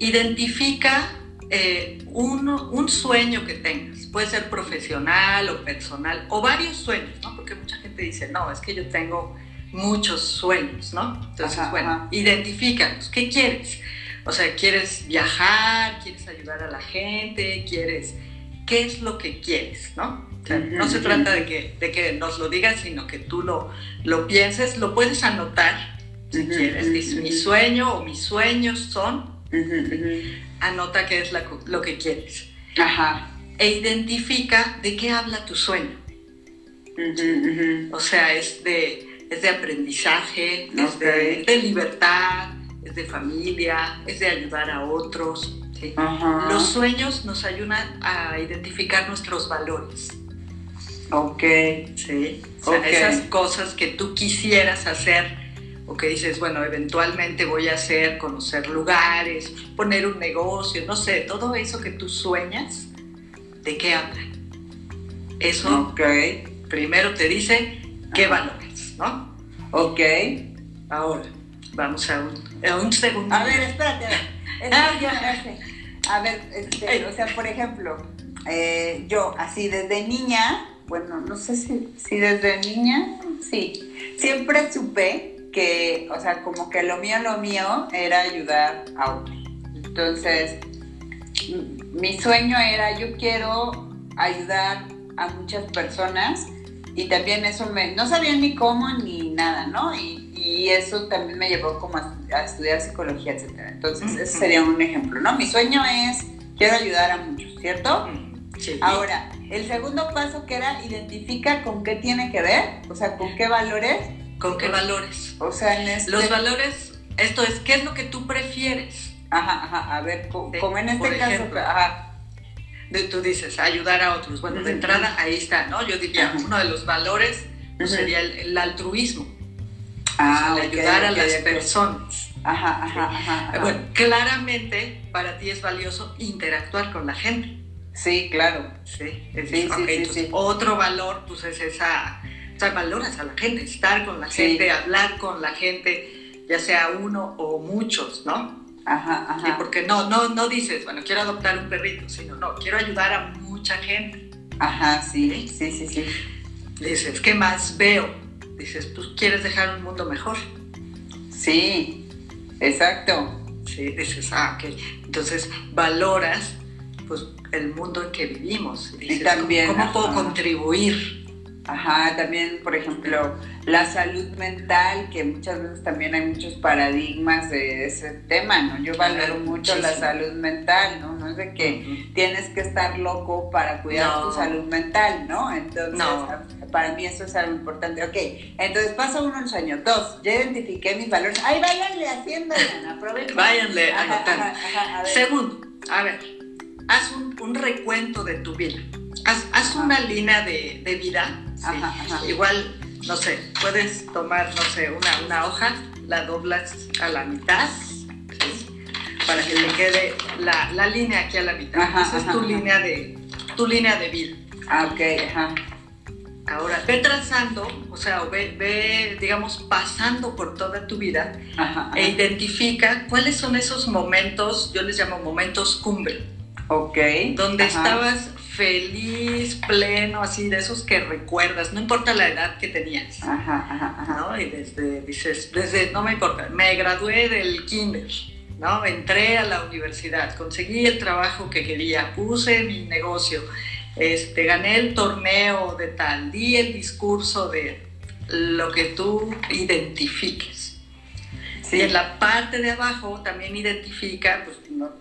[SPEAKER 3] identifica eh, un, un sueño que tengas. Puede ser profesional o personal o varios sueños, ¿no? Porque mucha gente dice, no, es que yo tengo muchos sueños, ¿no? Entonces,
[SPEAKER 2] Ajá,
[SPEAKER 3] bueno,
[SPEAKER 2] ajá.
[SPEAKER 3] identifícalos. ¿Qué quieres? O sea, ¿quieres viajar? ¿Quieres ayudar a la gente? ¿Quieres...? ¿Qué es lo que quieres, no? O sea, no se trata de que, de que nos lo digas, sino que tú lo, lo pienses, lo puedes anotar si quieres. Mi sueño o mis sueños son. Anota qué es la lo que quieres.
[SPEAKER 2] Ajá.
[SPEAKER 3] E identifica de qué habla tu sueño.
[SPEAKER 2] Ujú.
[SPEAKER 3] O sea, es de, es de aprendizaje, es de, de libertad, es de familia, es de ayudar a otros. ¿sí?
[SPEAKER 2] Ajá.
[SPEAKER 3] Los sueños nos ayudan a identificar nuestros valores.
[SPEAKER 2] Ok.
[SPEAKER 3] Sí. O sea, esas cosas que tú quisieras hacer o que dices, bueno, eventualmente voy a hacer, conocer lugares, poner un negocio, no sé, todo eso que tú sueñas, ¿de qué habla? Eso
[SPEAKER 2] Ok.
[SPEAKER 3] primero te dice qué valores, ¿no?
[SPEAKER 2] Ok.
[SPEAKER 3] Ahora, vamos a un, a un segundo.
[SPEAKER 2] A ver, espérate. ver. A ver, este, o sea, por ejemplo, eh, yo así desde niña, bueno, no sé si, si desde niña, sí, siempre supe que, o sea, como que lo mío, lo mío era ayudar a otros. Entonces, mi sueño era, yo quiero ayudar a muchas personas y también eso me, no sabía ni cómo ni nada, ¿no? Y, eso también me llevó como a, estudiar psicología, etcétera. Entonces, ese sería un ejemplo, ¿no? Mi sueño es, quiero ayudar a muchos, ¿cierto? Sí. Ahora, el segundo paso que era identifica con qué tiene que ver, o sea, con qué valores.
[SPEAKER 3] ¿Con qué valores?
[SPEAKER 2] O sea, en este...
[SPEAKER 3] Los valores, esto es, ¿qué es lo que tú prefieres?
[SPEAKER 2] Ajá, ajá, a ver, como en este caso, ajá
[SPEAKER 3] tú dices, ayudar a otros. Bueno, de entrada ahí está, ¿no? Yo diría, uno de los valores pues, sería el, altruismo. Ah, ayudar a las personas.
[SPEAKER 2] Ajá, ajá, ajá,
[SPEAKER 3] Bueno, claramente para ti es valioso interactuar con la gente.
[SPEAKER 2] Sí, claro.
[SPEAKER 3] Sí, sí, sí, Otro valor, pues es esa, o sea, valoras a la gente, estar con la gente, hablar con la gente, ya sea uno o muchos, ¿no?
[SPEAKER 2] Ajá, ajá.
[SPEAKER 3] porque no, no, no dices, bueno, quiero adoptar un perrito, sino, no, quiero ayudar a mucha gente.
[SPEAKER 2] Ajá, sí, sí, sí, sí.
[SPEAKER 3] Dices, ¿qué más veo? Dices, pues quieres dejar un mundo mejor.
[SPEAKER 2] Sí, exacto.
[SPEAKER 3] Sí, dices, ah, ok. Entonces valoras pues el mundo en que vivimos.
[SPEAKER 2] y también,
[SPEAKER 3] ¿cómo, puedo contribuir?
[SPEAKER 2] Ajá, también, por ejemplo, la salud mental, que muchas veces también hay muchos paradigmas de ese tema, ¿no? Yo valoro mucho la salud mental, ¿no? No es de que tienes que estar loco para cuidar tu salud mental, ¿no? Entonces, para mí eso es algo importante. Ok, entonces paso uno el sueño. Dos, ya identifiqué mis valores. Ay, váyanle haciendo, aprovechen.
[SPEAKER 3] Váyanle anotando. Segundo, a ver, haz un, un recuento de tu vida. Haz, una línea de, de vida. Igual, no sé, puedes tomar, no sé, una, una hoja, la doblas a la mitad, para que le quede la, la, línea aquí a la mitad. Esa es tu línea de tu línea de vida.
[SPEAKER 2] Ah, ok, ajá.
[SPEAKER 3] Ahora, ve trazando, o sea, ve, ve digamos, pasando por toda tu vida e identifica cuáles son esos momentos, yo les llamo momentos cumbre.
[SPEAKER 2] Ok.
[SPEAKER 3] Donde estabas feliz, pleno, así de esos que recuerdas, no importa la edad que tenías.
[SPEAKER 2] Ajá, ajá, ajá.
[SPEAKER 3] ¿no? Y desde, dices, desde, no me importa, me gradué del kinder, ¿no? Entré a la universidad, conseguí el trabajo que quería, puse mi negocio, este, gané el torneo de tal, di el discurso de lo que tú identifiques. Y en la parte de abajo también identifica, pues,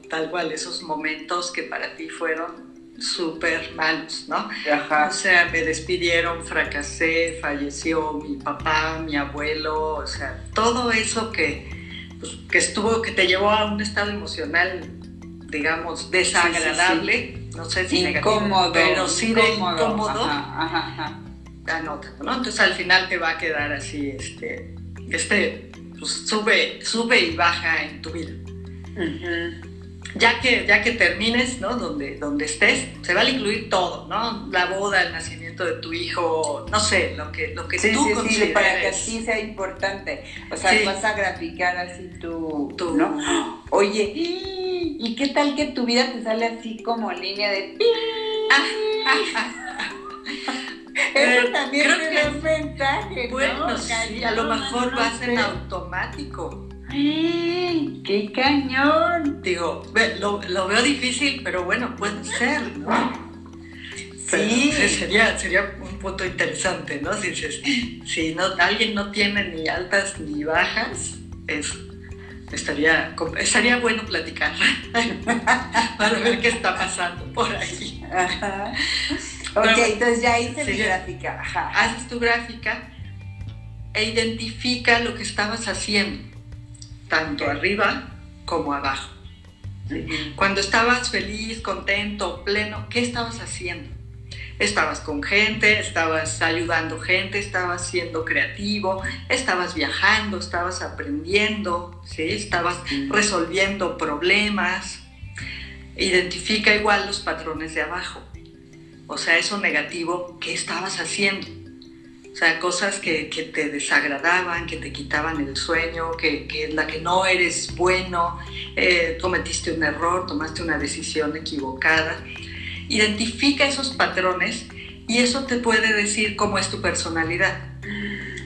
[SPEAKER 3] tal cual, esos momentos que para ti fueron súper malos, ¿no?
[SPEAKER 2] Ajá.
[SPEAKER 3] O sea, me despidieron, fracasé, falleció mi papá, mi abuelo, o sea, todo eso que, pues, que estuvo, que te llevó a un estado emocional, digamos, desagradable, no sé si
[SPEAKER 2] incómodo,
[SPEAKER 3] pero sí de incómodo.
[SPEAKER 2] Ajá, ajá,
[SPEAKER 3] Anota, ¿no? Entonces al final te va a quedar así, este, este, pues, sube, sube y baja en tu vida ya que, ya que termines, ¿no? Donde, donde estés, se va a incluir todo, ¿no? La boda, el nacimiento de tu hijo, no sé, lo que, lo que
[SPEAKER 2] sí,
[SPEAKER 3] tú
[SPEAKER 2] sí,
[SPEAKER 3] consideres.
[SPEAKER 2] Sí, para que así sea importante. O sea, vas a graficar así tu,
[SPEAKER 3] tu
[SPEAKER 2] ¿no? Oye, ¿y qué tal que tu vida te sale así como línea de... Eso también creo que es mensaje,
[SPEAKER 3] Bueno, sí, a lo mejor va a ser automático.
[SPEAKER 2] ¡Qué cañón!
[SPEAKER 3] Digo, lo, veo difícil, pero bueno, puede ser, ¿no?
[SPEAKER 2] Sí.
[SPEAKER 3] sería, sería un punto interesante, ¿no? Si, si no, alguien no tiene ni altas ni bajas, es, estaría, estaría bueno platicar para ver qué está pasando por ahí.
[SPEAKER 2] Ok, entonces ya hice mi gráfica.
[SPEAKER 3] Haces tu gráfica e identifica lo que estabas haciendo tanto arriba como abajo. Cuando estabas feliz, contento, pleno, ¿qué estabas haciendo? Estabas con gente, estabas ayudando gente, estabas siendo creativo, estabas viajando, estabas aprendiendo, ¿sí? estabas resolviendo problemas. Identifica igual los patrones de abajo. O sea, eso negativo, ¿qué estabas haciendo? O sea, cosas que, que te desagradaban, que te quitaban el sueño, que, que en la que no eres bueno, eh, cometiste un error, tomaste una decisión equivocada. Identifica esos patrones y eso te puede decir cómo es tu personalidad.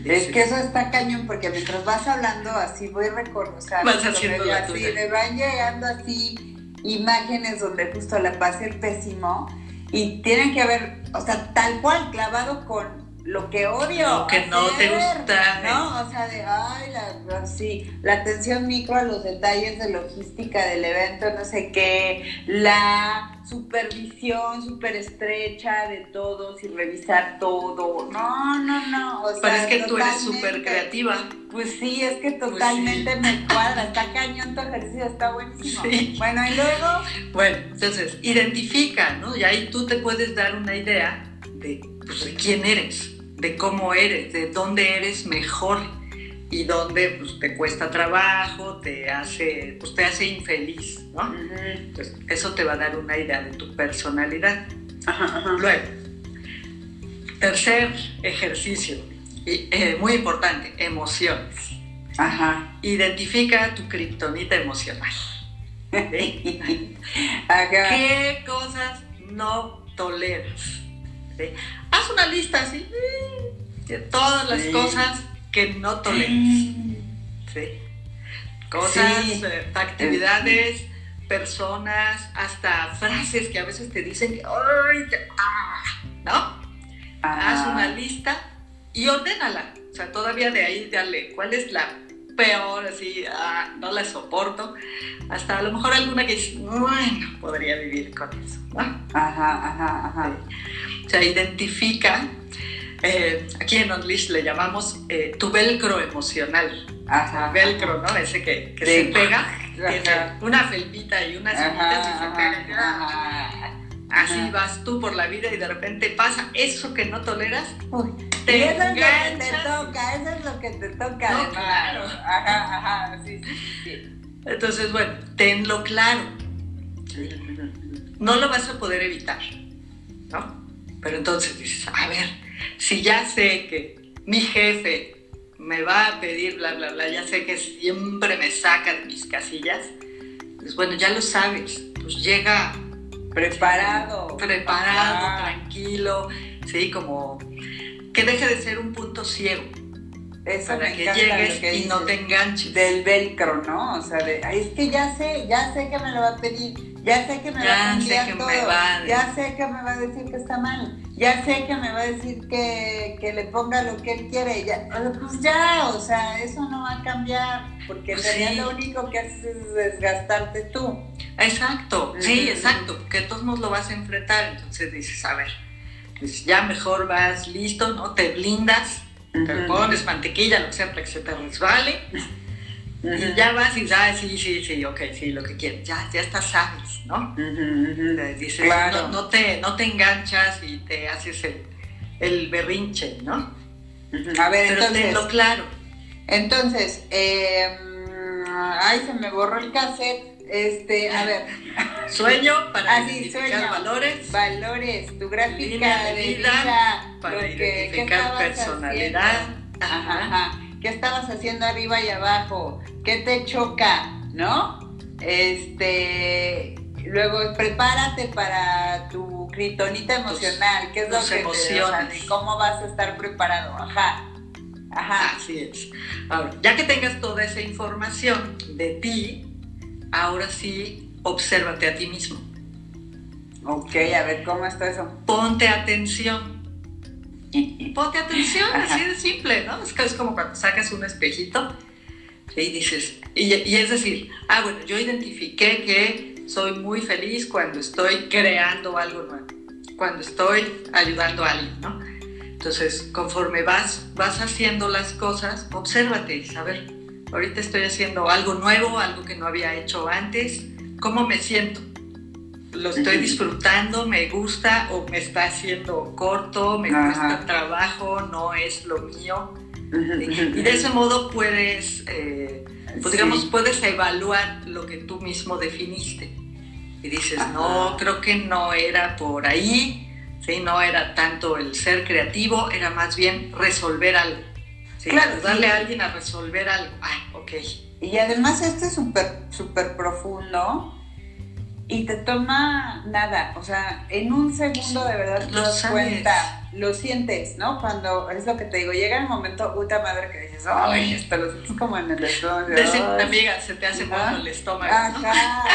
[SPEAKER 2] Es que eso está cañón porque mientras vas hablando así voy recordando, o sea,
[SPEAKER 3] Vas haciendo la
[SPEAKER 2] así,
[SPEAKER 3] tuya.
[SPEAKER 2] me van llegando así imágenes donde justo la pasé pésimo y tienen que ver, o sea, tal cual clavado con lo que odio.
[SPEAKER 3] Lo que no te gusta.
[SPEAKER 2] ¿No? O sea, de, ay, la, sí, la atención micro a los detalles de logística del evento, no sé qué, la supervisión súper estrecha de todos y revisar todo. No, no, no. O sea,
[SPEAKER 3] Pero es que tú eres súper creativa.
[SPEAKER 2] Pues sí, es que totalmente me cuadra, está cañón tu ejercicio, está buenísimo.
[SPEAKER 3] Sí.
[SPEAKER 2] Bueno, y luego,
[SPEAKER 3] Bueno, entonces, identifica, ¿no? Y ahí tú te puedes dar una idea de, pues, de quién eres, de cómo eres, de dónde eres mejor y dónde pues, te cuesta trabajo, te hace, pues, te hace infeliz, ¿no? Entonces, eso te va a dar una idea de tu personalidad.
[SPEAKER 2] Ajá, ajá.
[SPEAKER 3] Luego, tercer ejercicio, y, eh, muy importante, emociones.
[SPEAKER 2] Ajá.
[SPEAKER 3] Identifica tu kriptonita emocional. ¿Qué cosas no toleras? ¿Sí? Haz una lista así de todas las
[SPEAKER 2] Sí.
[SPEAKER 3] cosas que no toleras. ¿sí? Cosas, eh, actividades, personas, hasta frases que a veces te dicen que, "Ay, te- ah", ¿no? Haz una lista y ordénala. O sea, todavía de ahí dale cuál es la peor, así, ah, no la soporto. Hasta a lo mejor alguna que dices, bueno, podría vivir con eso, ¿no?
[SPEAKER 2] Ajá, ajá, ajá.
[SPEAKER 3] Sea, identifica, eh, aquí en Unleash le llamamos eh, tu velcro emocional.
[SPEAKER 2] Ajá.
[SPEAKER 3] Velcro, ¿no? Ese que, se pega, tiene una felpita y unas cintitas y se pega.
[SPEAKER 2] ajá,
[SPEAKER 3] Así vas tú por la vida y de repente pasa eso que no toleras,
[SPEAKER 2] Uy,
[SPEAKER 3] te
[SPEAKER 2] y eso es lo que te toca, eso es lo que te toca.
[SPEAKER 3] No,
[SPEAKER 2] además.
[SPEAKER 3] claro.
[SPEAKER 2] Ajá, ajá, sí, sí, sí.
[SPEAKER 3] Entonces, bueno, tenlo claro. No lo vas a poder evitar, ¿no? Pero entonces dices, a ver, si ya sé que mi jefe me va a pedir bla, bla, bla, ya sé que siempre me saca de mis casillas, pues bueno, ya lo sabes, pues llega
[SPEAKER 2] Preparado.
[SPEAKER 3] preparado, tranquilo, ¿sí? Como que deje de ser un punto ciego,
[SPEAKER 2] Eso
[SPEAKER 3] para que llegues
[SPEAKER 2] que
[SPEAKER 3] y no te enganches.
[SPEAKER 2] del velcro, ¿no? O sea, de, es que ya sé, ya sé que me lo va a pedir, ya sé que me
[SPEAKER 3] Ya
[SPEAKER 2] va a cambiar todo,
[SPEAKER 3] va
[SPEAKER 2] ya sé que me va a decir que está mal, ya sé que me va a decir que, que le ponga lo que él quiere, ya, pues ya, o sea, eso no va a cambiar, porque en
[SPEAKER 3] Pues
[SPEAKER 2] realidad
[SPEAKER 3] sí.
[SPEAKER 2] lo único que haces es desgastarte tú.
[SPEAKER 3] Exacto, sí,
[SPEAKER 2] Ujú.
[SPEAKER 3] exacto, que todos nos lo vas a enfrentar, entonces dices, a ver, pues ya mejor vas listo, ¿no? Te blindas, te pones mantequilla, lo que sea, para que se te resbale, y ya vas y ah, sí, sí, sí, ok, sí, lo que quieres, ya, ya estás sabes, ¿no? Dices,
[SPEAKER 2] Claro.
[SPEAKER 3] no, no te, no te enganchas y te haces el, el berrinche, ¿no?
[SPEAKER 2] A ver,
[SPEAKER 3] Pero
[SPEAKER 2] entonces,
[SPEAKER 3] tenlo claro.
[SPEAKER 2] entonces, eh, ay, se me borró el cassette, este, a ver.
[SPEAKER 3] Sueño para
[SPEAKER 2] Ah, sí,
[SPEAKER 3] identificar
[SPEAKER 2] sueño.
[SPEAKER 3] valores,
[SPEAKER 2] Valores, tu gráfica
[SPEAKER 3] de
[SPEAKER 2] de
[SPEAKER 3] vida para
[SPEAKER 2] lo que- ¿qué
[SPEAKER 3] identificar personalidad.
[SPEAKER 2] ajá. ¿Qué estabas haciendo arriba y abajo? ¿Qué te choca? ¿No? Este, luego prepárate para tu critonita emocional, ¿qué es lo que te, de cómo vas a estar preparado? Ajá. Ajá.
[SPEAKER 3] Así es. Ahora, ya que tengas toda esa información de ti, ahora sí, obsérvate a ti mismo.
[SPEAKER 2] Ok, a ver, ¿cómo está eso?
[SPEAKER 3] Ponte atención. Ponte atención, así de simple, ¿no? Es, que es como cuando sacas un espejito y dices, y, y es decir, ah, bueno, yo identifiqué que soy muy feliz cuando estoy creando algo nuevo, cuando estoy ayudando a alguien, ¿no? Entonces, conforme vas, vas haciendo las cosas, obsérvate y ver, ahorita estoy haciendo algo nuevo, algo que no había hecho antes, ¿cómo me siento? ¿Lo estoy disfrutando? ¿Me gusta? ¿O me está haciendo corto? ¿Me
[SPEAKER 2] Ajá.
[SPEAKER 3] cuesta trabajo? ¿No es lo mío? Y de ese modo puedes, eh, pues
[SPEAKER 2] Sí.
[SPEAKER 3] digamos, puedes evaluar lo que tú mismo definiste. Y dices,
[SPEAKER 2] Ajá.
[SPEAKER 3] no, creo que no era por ahí, ¿sí? No era tanto el ser creativo, era más bien resolver algo. ¿sí? Claro, darle a alguien a resolver algo. Ah, ok.
[SPEAKER 2] Y además este es súper, súper profundo y te toma nada, o sea, en un segundo de verdad te das cuenta, lo sientes, ¿no? Cuando es lo que te digo, llega el momento, puta madre, que dices, ay, esto lo sientes como en el estómago.
[SPEAKER 3] Decir, amiga, se te hace bueno el estómago.
[SPEAKER 2] Ajá.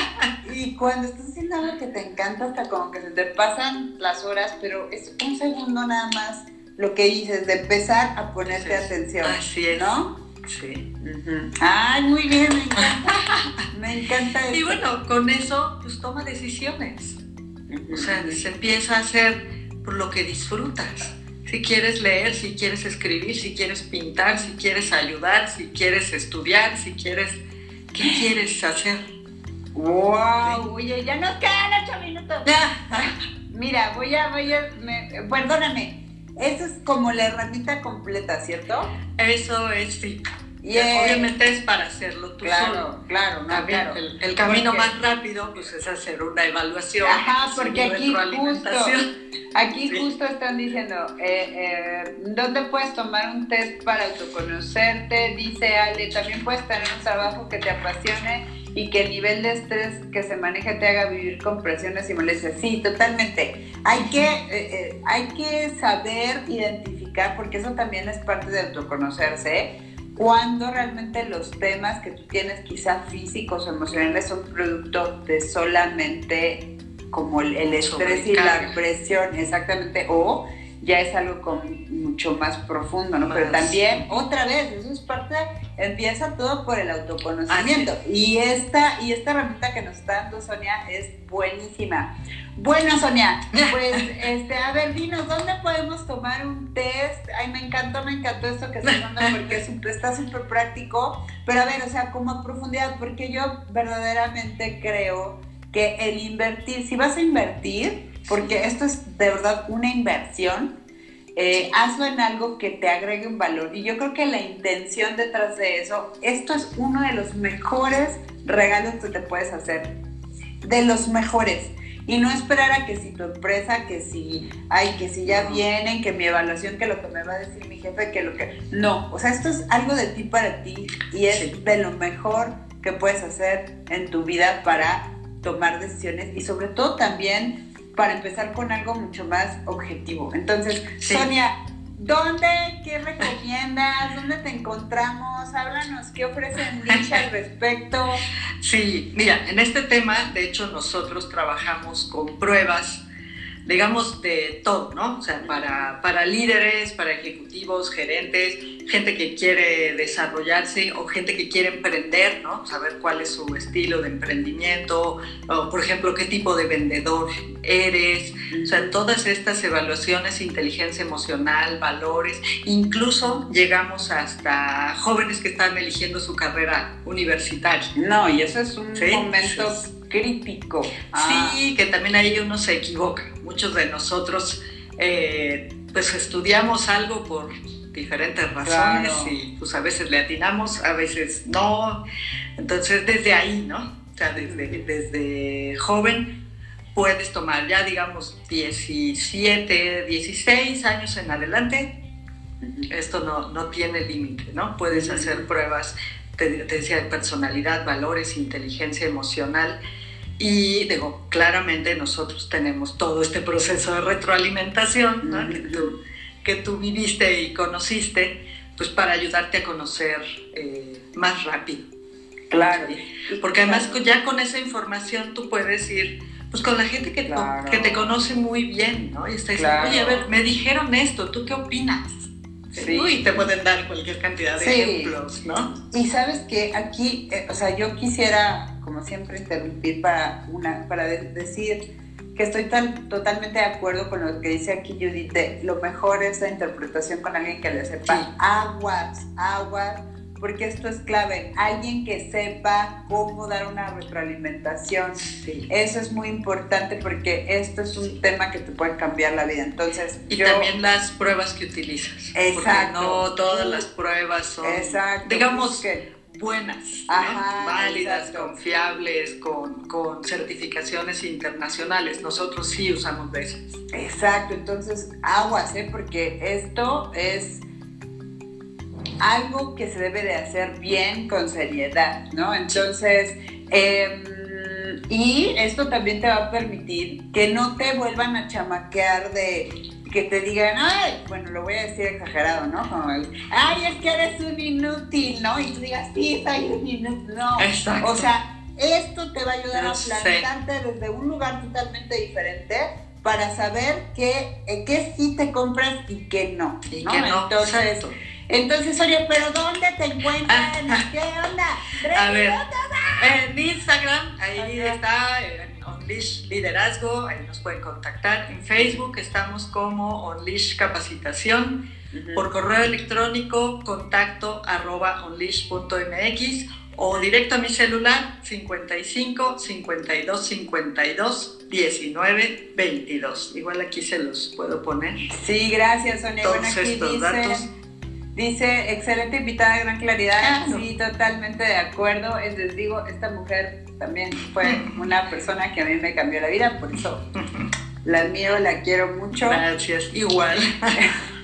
[SPEAKER 2] y cuando estás haciendo algo que te encanta, hasta como que se te pasan las horas, pero es un segundo nada más lo que dices, de empezar a ponerte atención.
[SPEAKER 3] Así es.
[SPEAKER 2] ¿No?
[SPEAKER 3] Sí.
[SPEAKER 2] Ay, muy bien, me encanta. me encanta eso.
[SPEAKER 3] Y bueno, con eso, pues toma decisiones. O sea, se empieza a hacer por lo que disfrutas. Si quieres leer, si quieres escribir, si quieres pintar, si quieres ayudar, si quieres estudiar, si quieres... ¿Qué quieres hacer?
[SPEAKER 2] ¡Wow! Oye, ya nos quedan ocho minutos. Mira, voy a, voy a, perdóname, eso es como la herramienta completa, ¿cierto?
[SPEAKER 3] Eso es, sí. Y obviamente es para hacerlo tú
[SPEAKER 2] claro,
[SPEAKER 3] solo.
[SPEAKER 2] Claro, no, claro.
[SPEAKER 3] El, camino más rápido pues es hacer una evaluación.
[SPEAKER 2] Ajá, porque aquí justo, aquí justo están diciendo, eh, eh, ¿dónde puedes tomar un test para autoconocerte? Dice Ale, también puedes tener un trabajo que te apasione y que el nivel de estrés que se maneja te haga vivir con presiones y molestias. Sí, totalmente. Hay que, eh, eh, hay que saber identificar, porque eso también es parte de autoconocerse, cuando realmente los temas que tú tienes, quizá físicos o emocionales, son producto de solamente como el, el estrés y la presión, exactamente, o ya es algo con mucho más profundo, ¿no? Pero también, otra vez, eso es parte, empieza todo por el autoconocimiento. Y esta, y esta herramienta que nos está dando Sonia es buenísima. Bueno, Sonia, pues, este, a ver, dinos, ¿dónde podemos tomar un test? Ay, me encantó, me encantó esto que estás dando porque está súper práctico. Pero a ver, o sea, como a profundidad, porque yo verdaderamente creo que el invertir, si vas a invertir, porque esto es de verdad una inversión, eh, hazlo en algo que te agregue un valor. Y yo creo que la intención detrás de eso, esto es uno de los mejores regalos que te puedes hacer. De los mejores. Y no esperar a que si tu empresa, que si, ay, que si ya vienen, que mi evaluación, que lo que me va a decir mi jefe, que lo que... No, o sea, esto es algo de ti para ti y es de lo mejor que puedes hacer en tu vida para tomar decisiones y sobre todo también para empezar con algo mucho más objetivo. Entonces, Sonia, ¿dónde, qué recomiendas? ¿Dónde te encontramos? Háblanos, ¿qué ofrecen al respecto?
[SPEAKER 3] Sí, mira, en este tema, de hecho, nosotros trabajamos con pruebas digamos, de todo, ¿no? O sea, para, para líderes, para ejecutivos, gerentes, gente que quiere desarrollarse o gente que quiere emprender, ¿no? Saber cuál es su estilo de emprendimiento, o por ejemplo, qué tipo de vendedor eres, o sea, todas estas evaluaciones, inteligencia emocional, valores, incluso llegamos hasta jóvenes que están eligiendo su carrera universitaria.
[SPEAKER 2] No, y eso es un momento crítico.
[SPEAKER 3] Sí, que también ahí uno se equivoca. Muchos de nosotros eh, pues estudiamos algo por diferentes razones y pues a veces le atinamos, a veces no. Entonces desde ahí, ¿no? O sea, desde, desde joven puedes tomar ya digamos 17, 16 años en adelante. Esto no, no tiene límite, ¿no? Puedes hacer pruebas, te, te decía, de personalidad, valores, inteligencia emocional y digo, claramente nosotros tenemos todo este proceso de retroalimentación que, tú, viviste y conociste, pues para ayudarte a conocer eh, más rápido.
[SPEAKER 2] Claro.
[SPEAKER 3] Porque además ya con esa información tú puedes ir pues con la gente que, que te conoce muy bien, ¿no? Y está diciendo, oye, a ver, me dijeron esto, ¿tú qué opinas? Sí. Y te pueden dar cualquier cantidad de ejemplos, ¿no?
[SPEAKER 2] Y sabes que aquí, eh, o sea, yo quisiera, como siempre, interrumpir para, una, para decir que estoy tan, totalmente de acuerdo con lo que dice aquí Judith, lo mejor es la interpretación con alguien que le sepa aguas, aguas, porque esto es clave. Alguien que sepa cómo dar una retroalimentación. Eso es muy importante porque esto es un tema que te puede cambiar la vida. Entonces,
[SPEAKER 3] y también las pruebas que utilizas.
[SPEAKER 2] Exacto.
[SPEAKER 3] no todas las pruebas son.
[SPEAKER 2] Exacto.
[SPEAKER 3] Digamos que buenas,
[SPEAKER 2] Ajá,
[SPEAKER 3] válidas,
[SPEAKER 2] exacto.
[SPEAKER 3] confiables, con, con certificaciones internacionales. Nosotros sí usamos de esas.
[SPEAKER 2] Exacto, entonces aguas, ¿eh? porque esto es algo que se debe de hacer bien con seriedad, ¿no? Entonces, em, y esto también te va a permitir que no te vuelvan a chamaquear de que te digan, ay, bueno, lo voy a decir exagerado, ¿no? Como el, ay, es que eres un inútil, ¿no? Y tú digas, sí, soy un inútil, no.
[SPEAKER 3] Exacto.
[SPEAKER 2] O sea, esto te va a ayudar a
[SPEAKER 3] sé.
[SPEAKER 2] plantarte desde un lugar totalmente diferente para saber qué, eh, qué sí te compras y qué no.
[SPEAKER 3] Y
[SPEAKER 2] ¿no?
[SPEAKER 3] que no,
[SPEAKER 2] Entonces,
[SPEAKER 3] exacto.
[SPEAKER 2] Entonces, oye, pero ¿dónde te encuentran? ¿Qué onda?
[SPEAKER 3] A ver, en Instagram, ahí
[SPEAKER 2] Ajá.
[SPEAKER 3] está, en Unleash Liderazgo, ahí nos pueden contactar. En Facebook estamos como Unleash Capacitación. Por correo electrónico, contacto arroba unleash.mx o directo a mi celular 55 52 52 19 22. Igual aquí se los puedo poner.
[SPEAKER 2] Sí, gracias, Sonia.
[SPEAKER 3] Todos
[SPEAKER 2] Bueno,
[SPEAKER 3] estos
[SPEAKER 2] dice,
[SPEAKER 3] datos.
[SPEAKER 2] Dice, excelente invitada, gran claridad.
[SPEAKER 3] Claro.
[SPEAKER 2] Sí, totalmente de acuerdo. Es, les digo, esta mujer también fue una persona que a mí me cambió la vida, por eso la admiro, la quiero mucho.
[SPEAKER 3] Gracias, igual.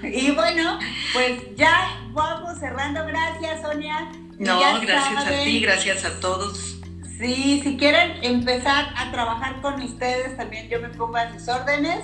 [SPEAKER 2] Y bueno, pues ya vamos cerrando. Gracias, Sonia.
[SPEAKER 3] No, gracias a ti, gracias a todos.
[SPEAKER 2] Sí, si quieren empezar a trabajar con ustedes, también yo me pongo a sus órdenes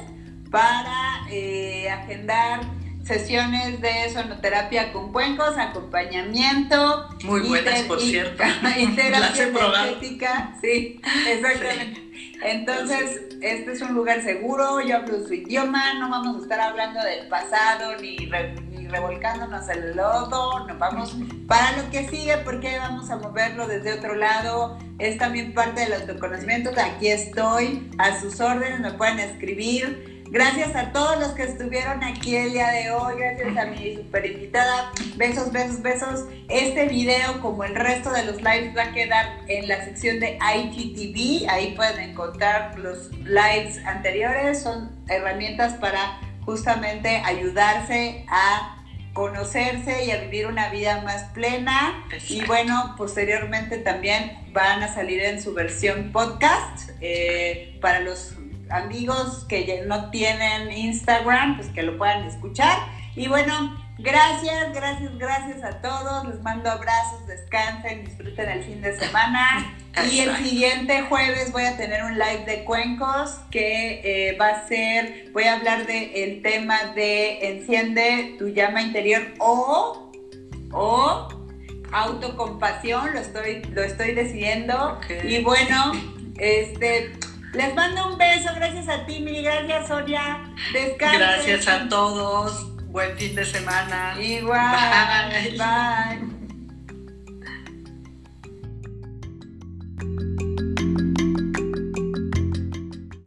[SPEAKER 2] para eh, agendar sesiones de sonoterapia con cuencos, acompañamiento.
[SPEAKER 3] Muy buenas, por cierto.
[SPEAKER 2] Y terapia energética. Sí, exactamente. Entonces, este es un lugar seguro, yo hablo su idioma, no vamos a estar hablando del pasado ni, re- ni revolcándonos el lodo, nos vamos para lo que sigue porque vamos a moverlo desde otro lado. Es también parte del autoconocimiento, aquí estoy a sus órdenes, me pueden escribir. Gracias a todos los que estuvieron aquí el día de hoy, gracias a mi super invitada. Besos, besos, besos. Este video, como el resto de los lives, va a quedar en la sección de IGTV. Ahí pueden encontrar los lives anteriores. Son herramientas para justamente ayudarse a conocerse y a vivir una vida más plena. Y bueno, posteriormente también van a salir en su versión podcast eh, para los amigos que no tienen Instagram, pues que lo puedan escuchar. Y bueno, gracias, gracias, gracias a todos. Les mando abrazos, descansen, disfruten el fin de semana. Y el siguiente jueves voy a tener un live de cuencos que eh, va a ser, voy a hablar del el tema de enciende tu llama interior o, o autocompasión, lo estoy, lo estoy decidiendo. Y bueno, este, les mando un beso, gracias a ti, Miri, gracias Sonia. Descansen.
[SPEAKER 3] Gracias a todos. Buen fin de semana.
[SPEAKER 2] Igual,
[SPEAKER 3] Bye.
[SPEAKER 2] bye.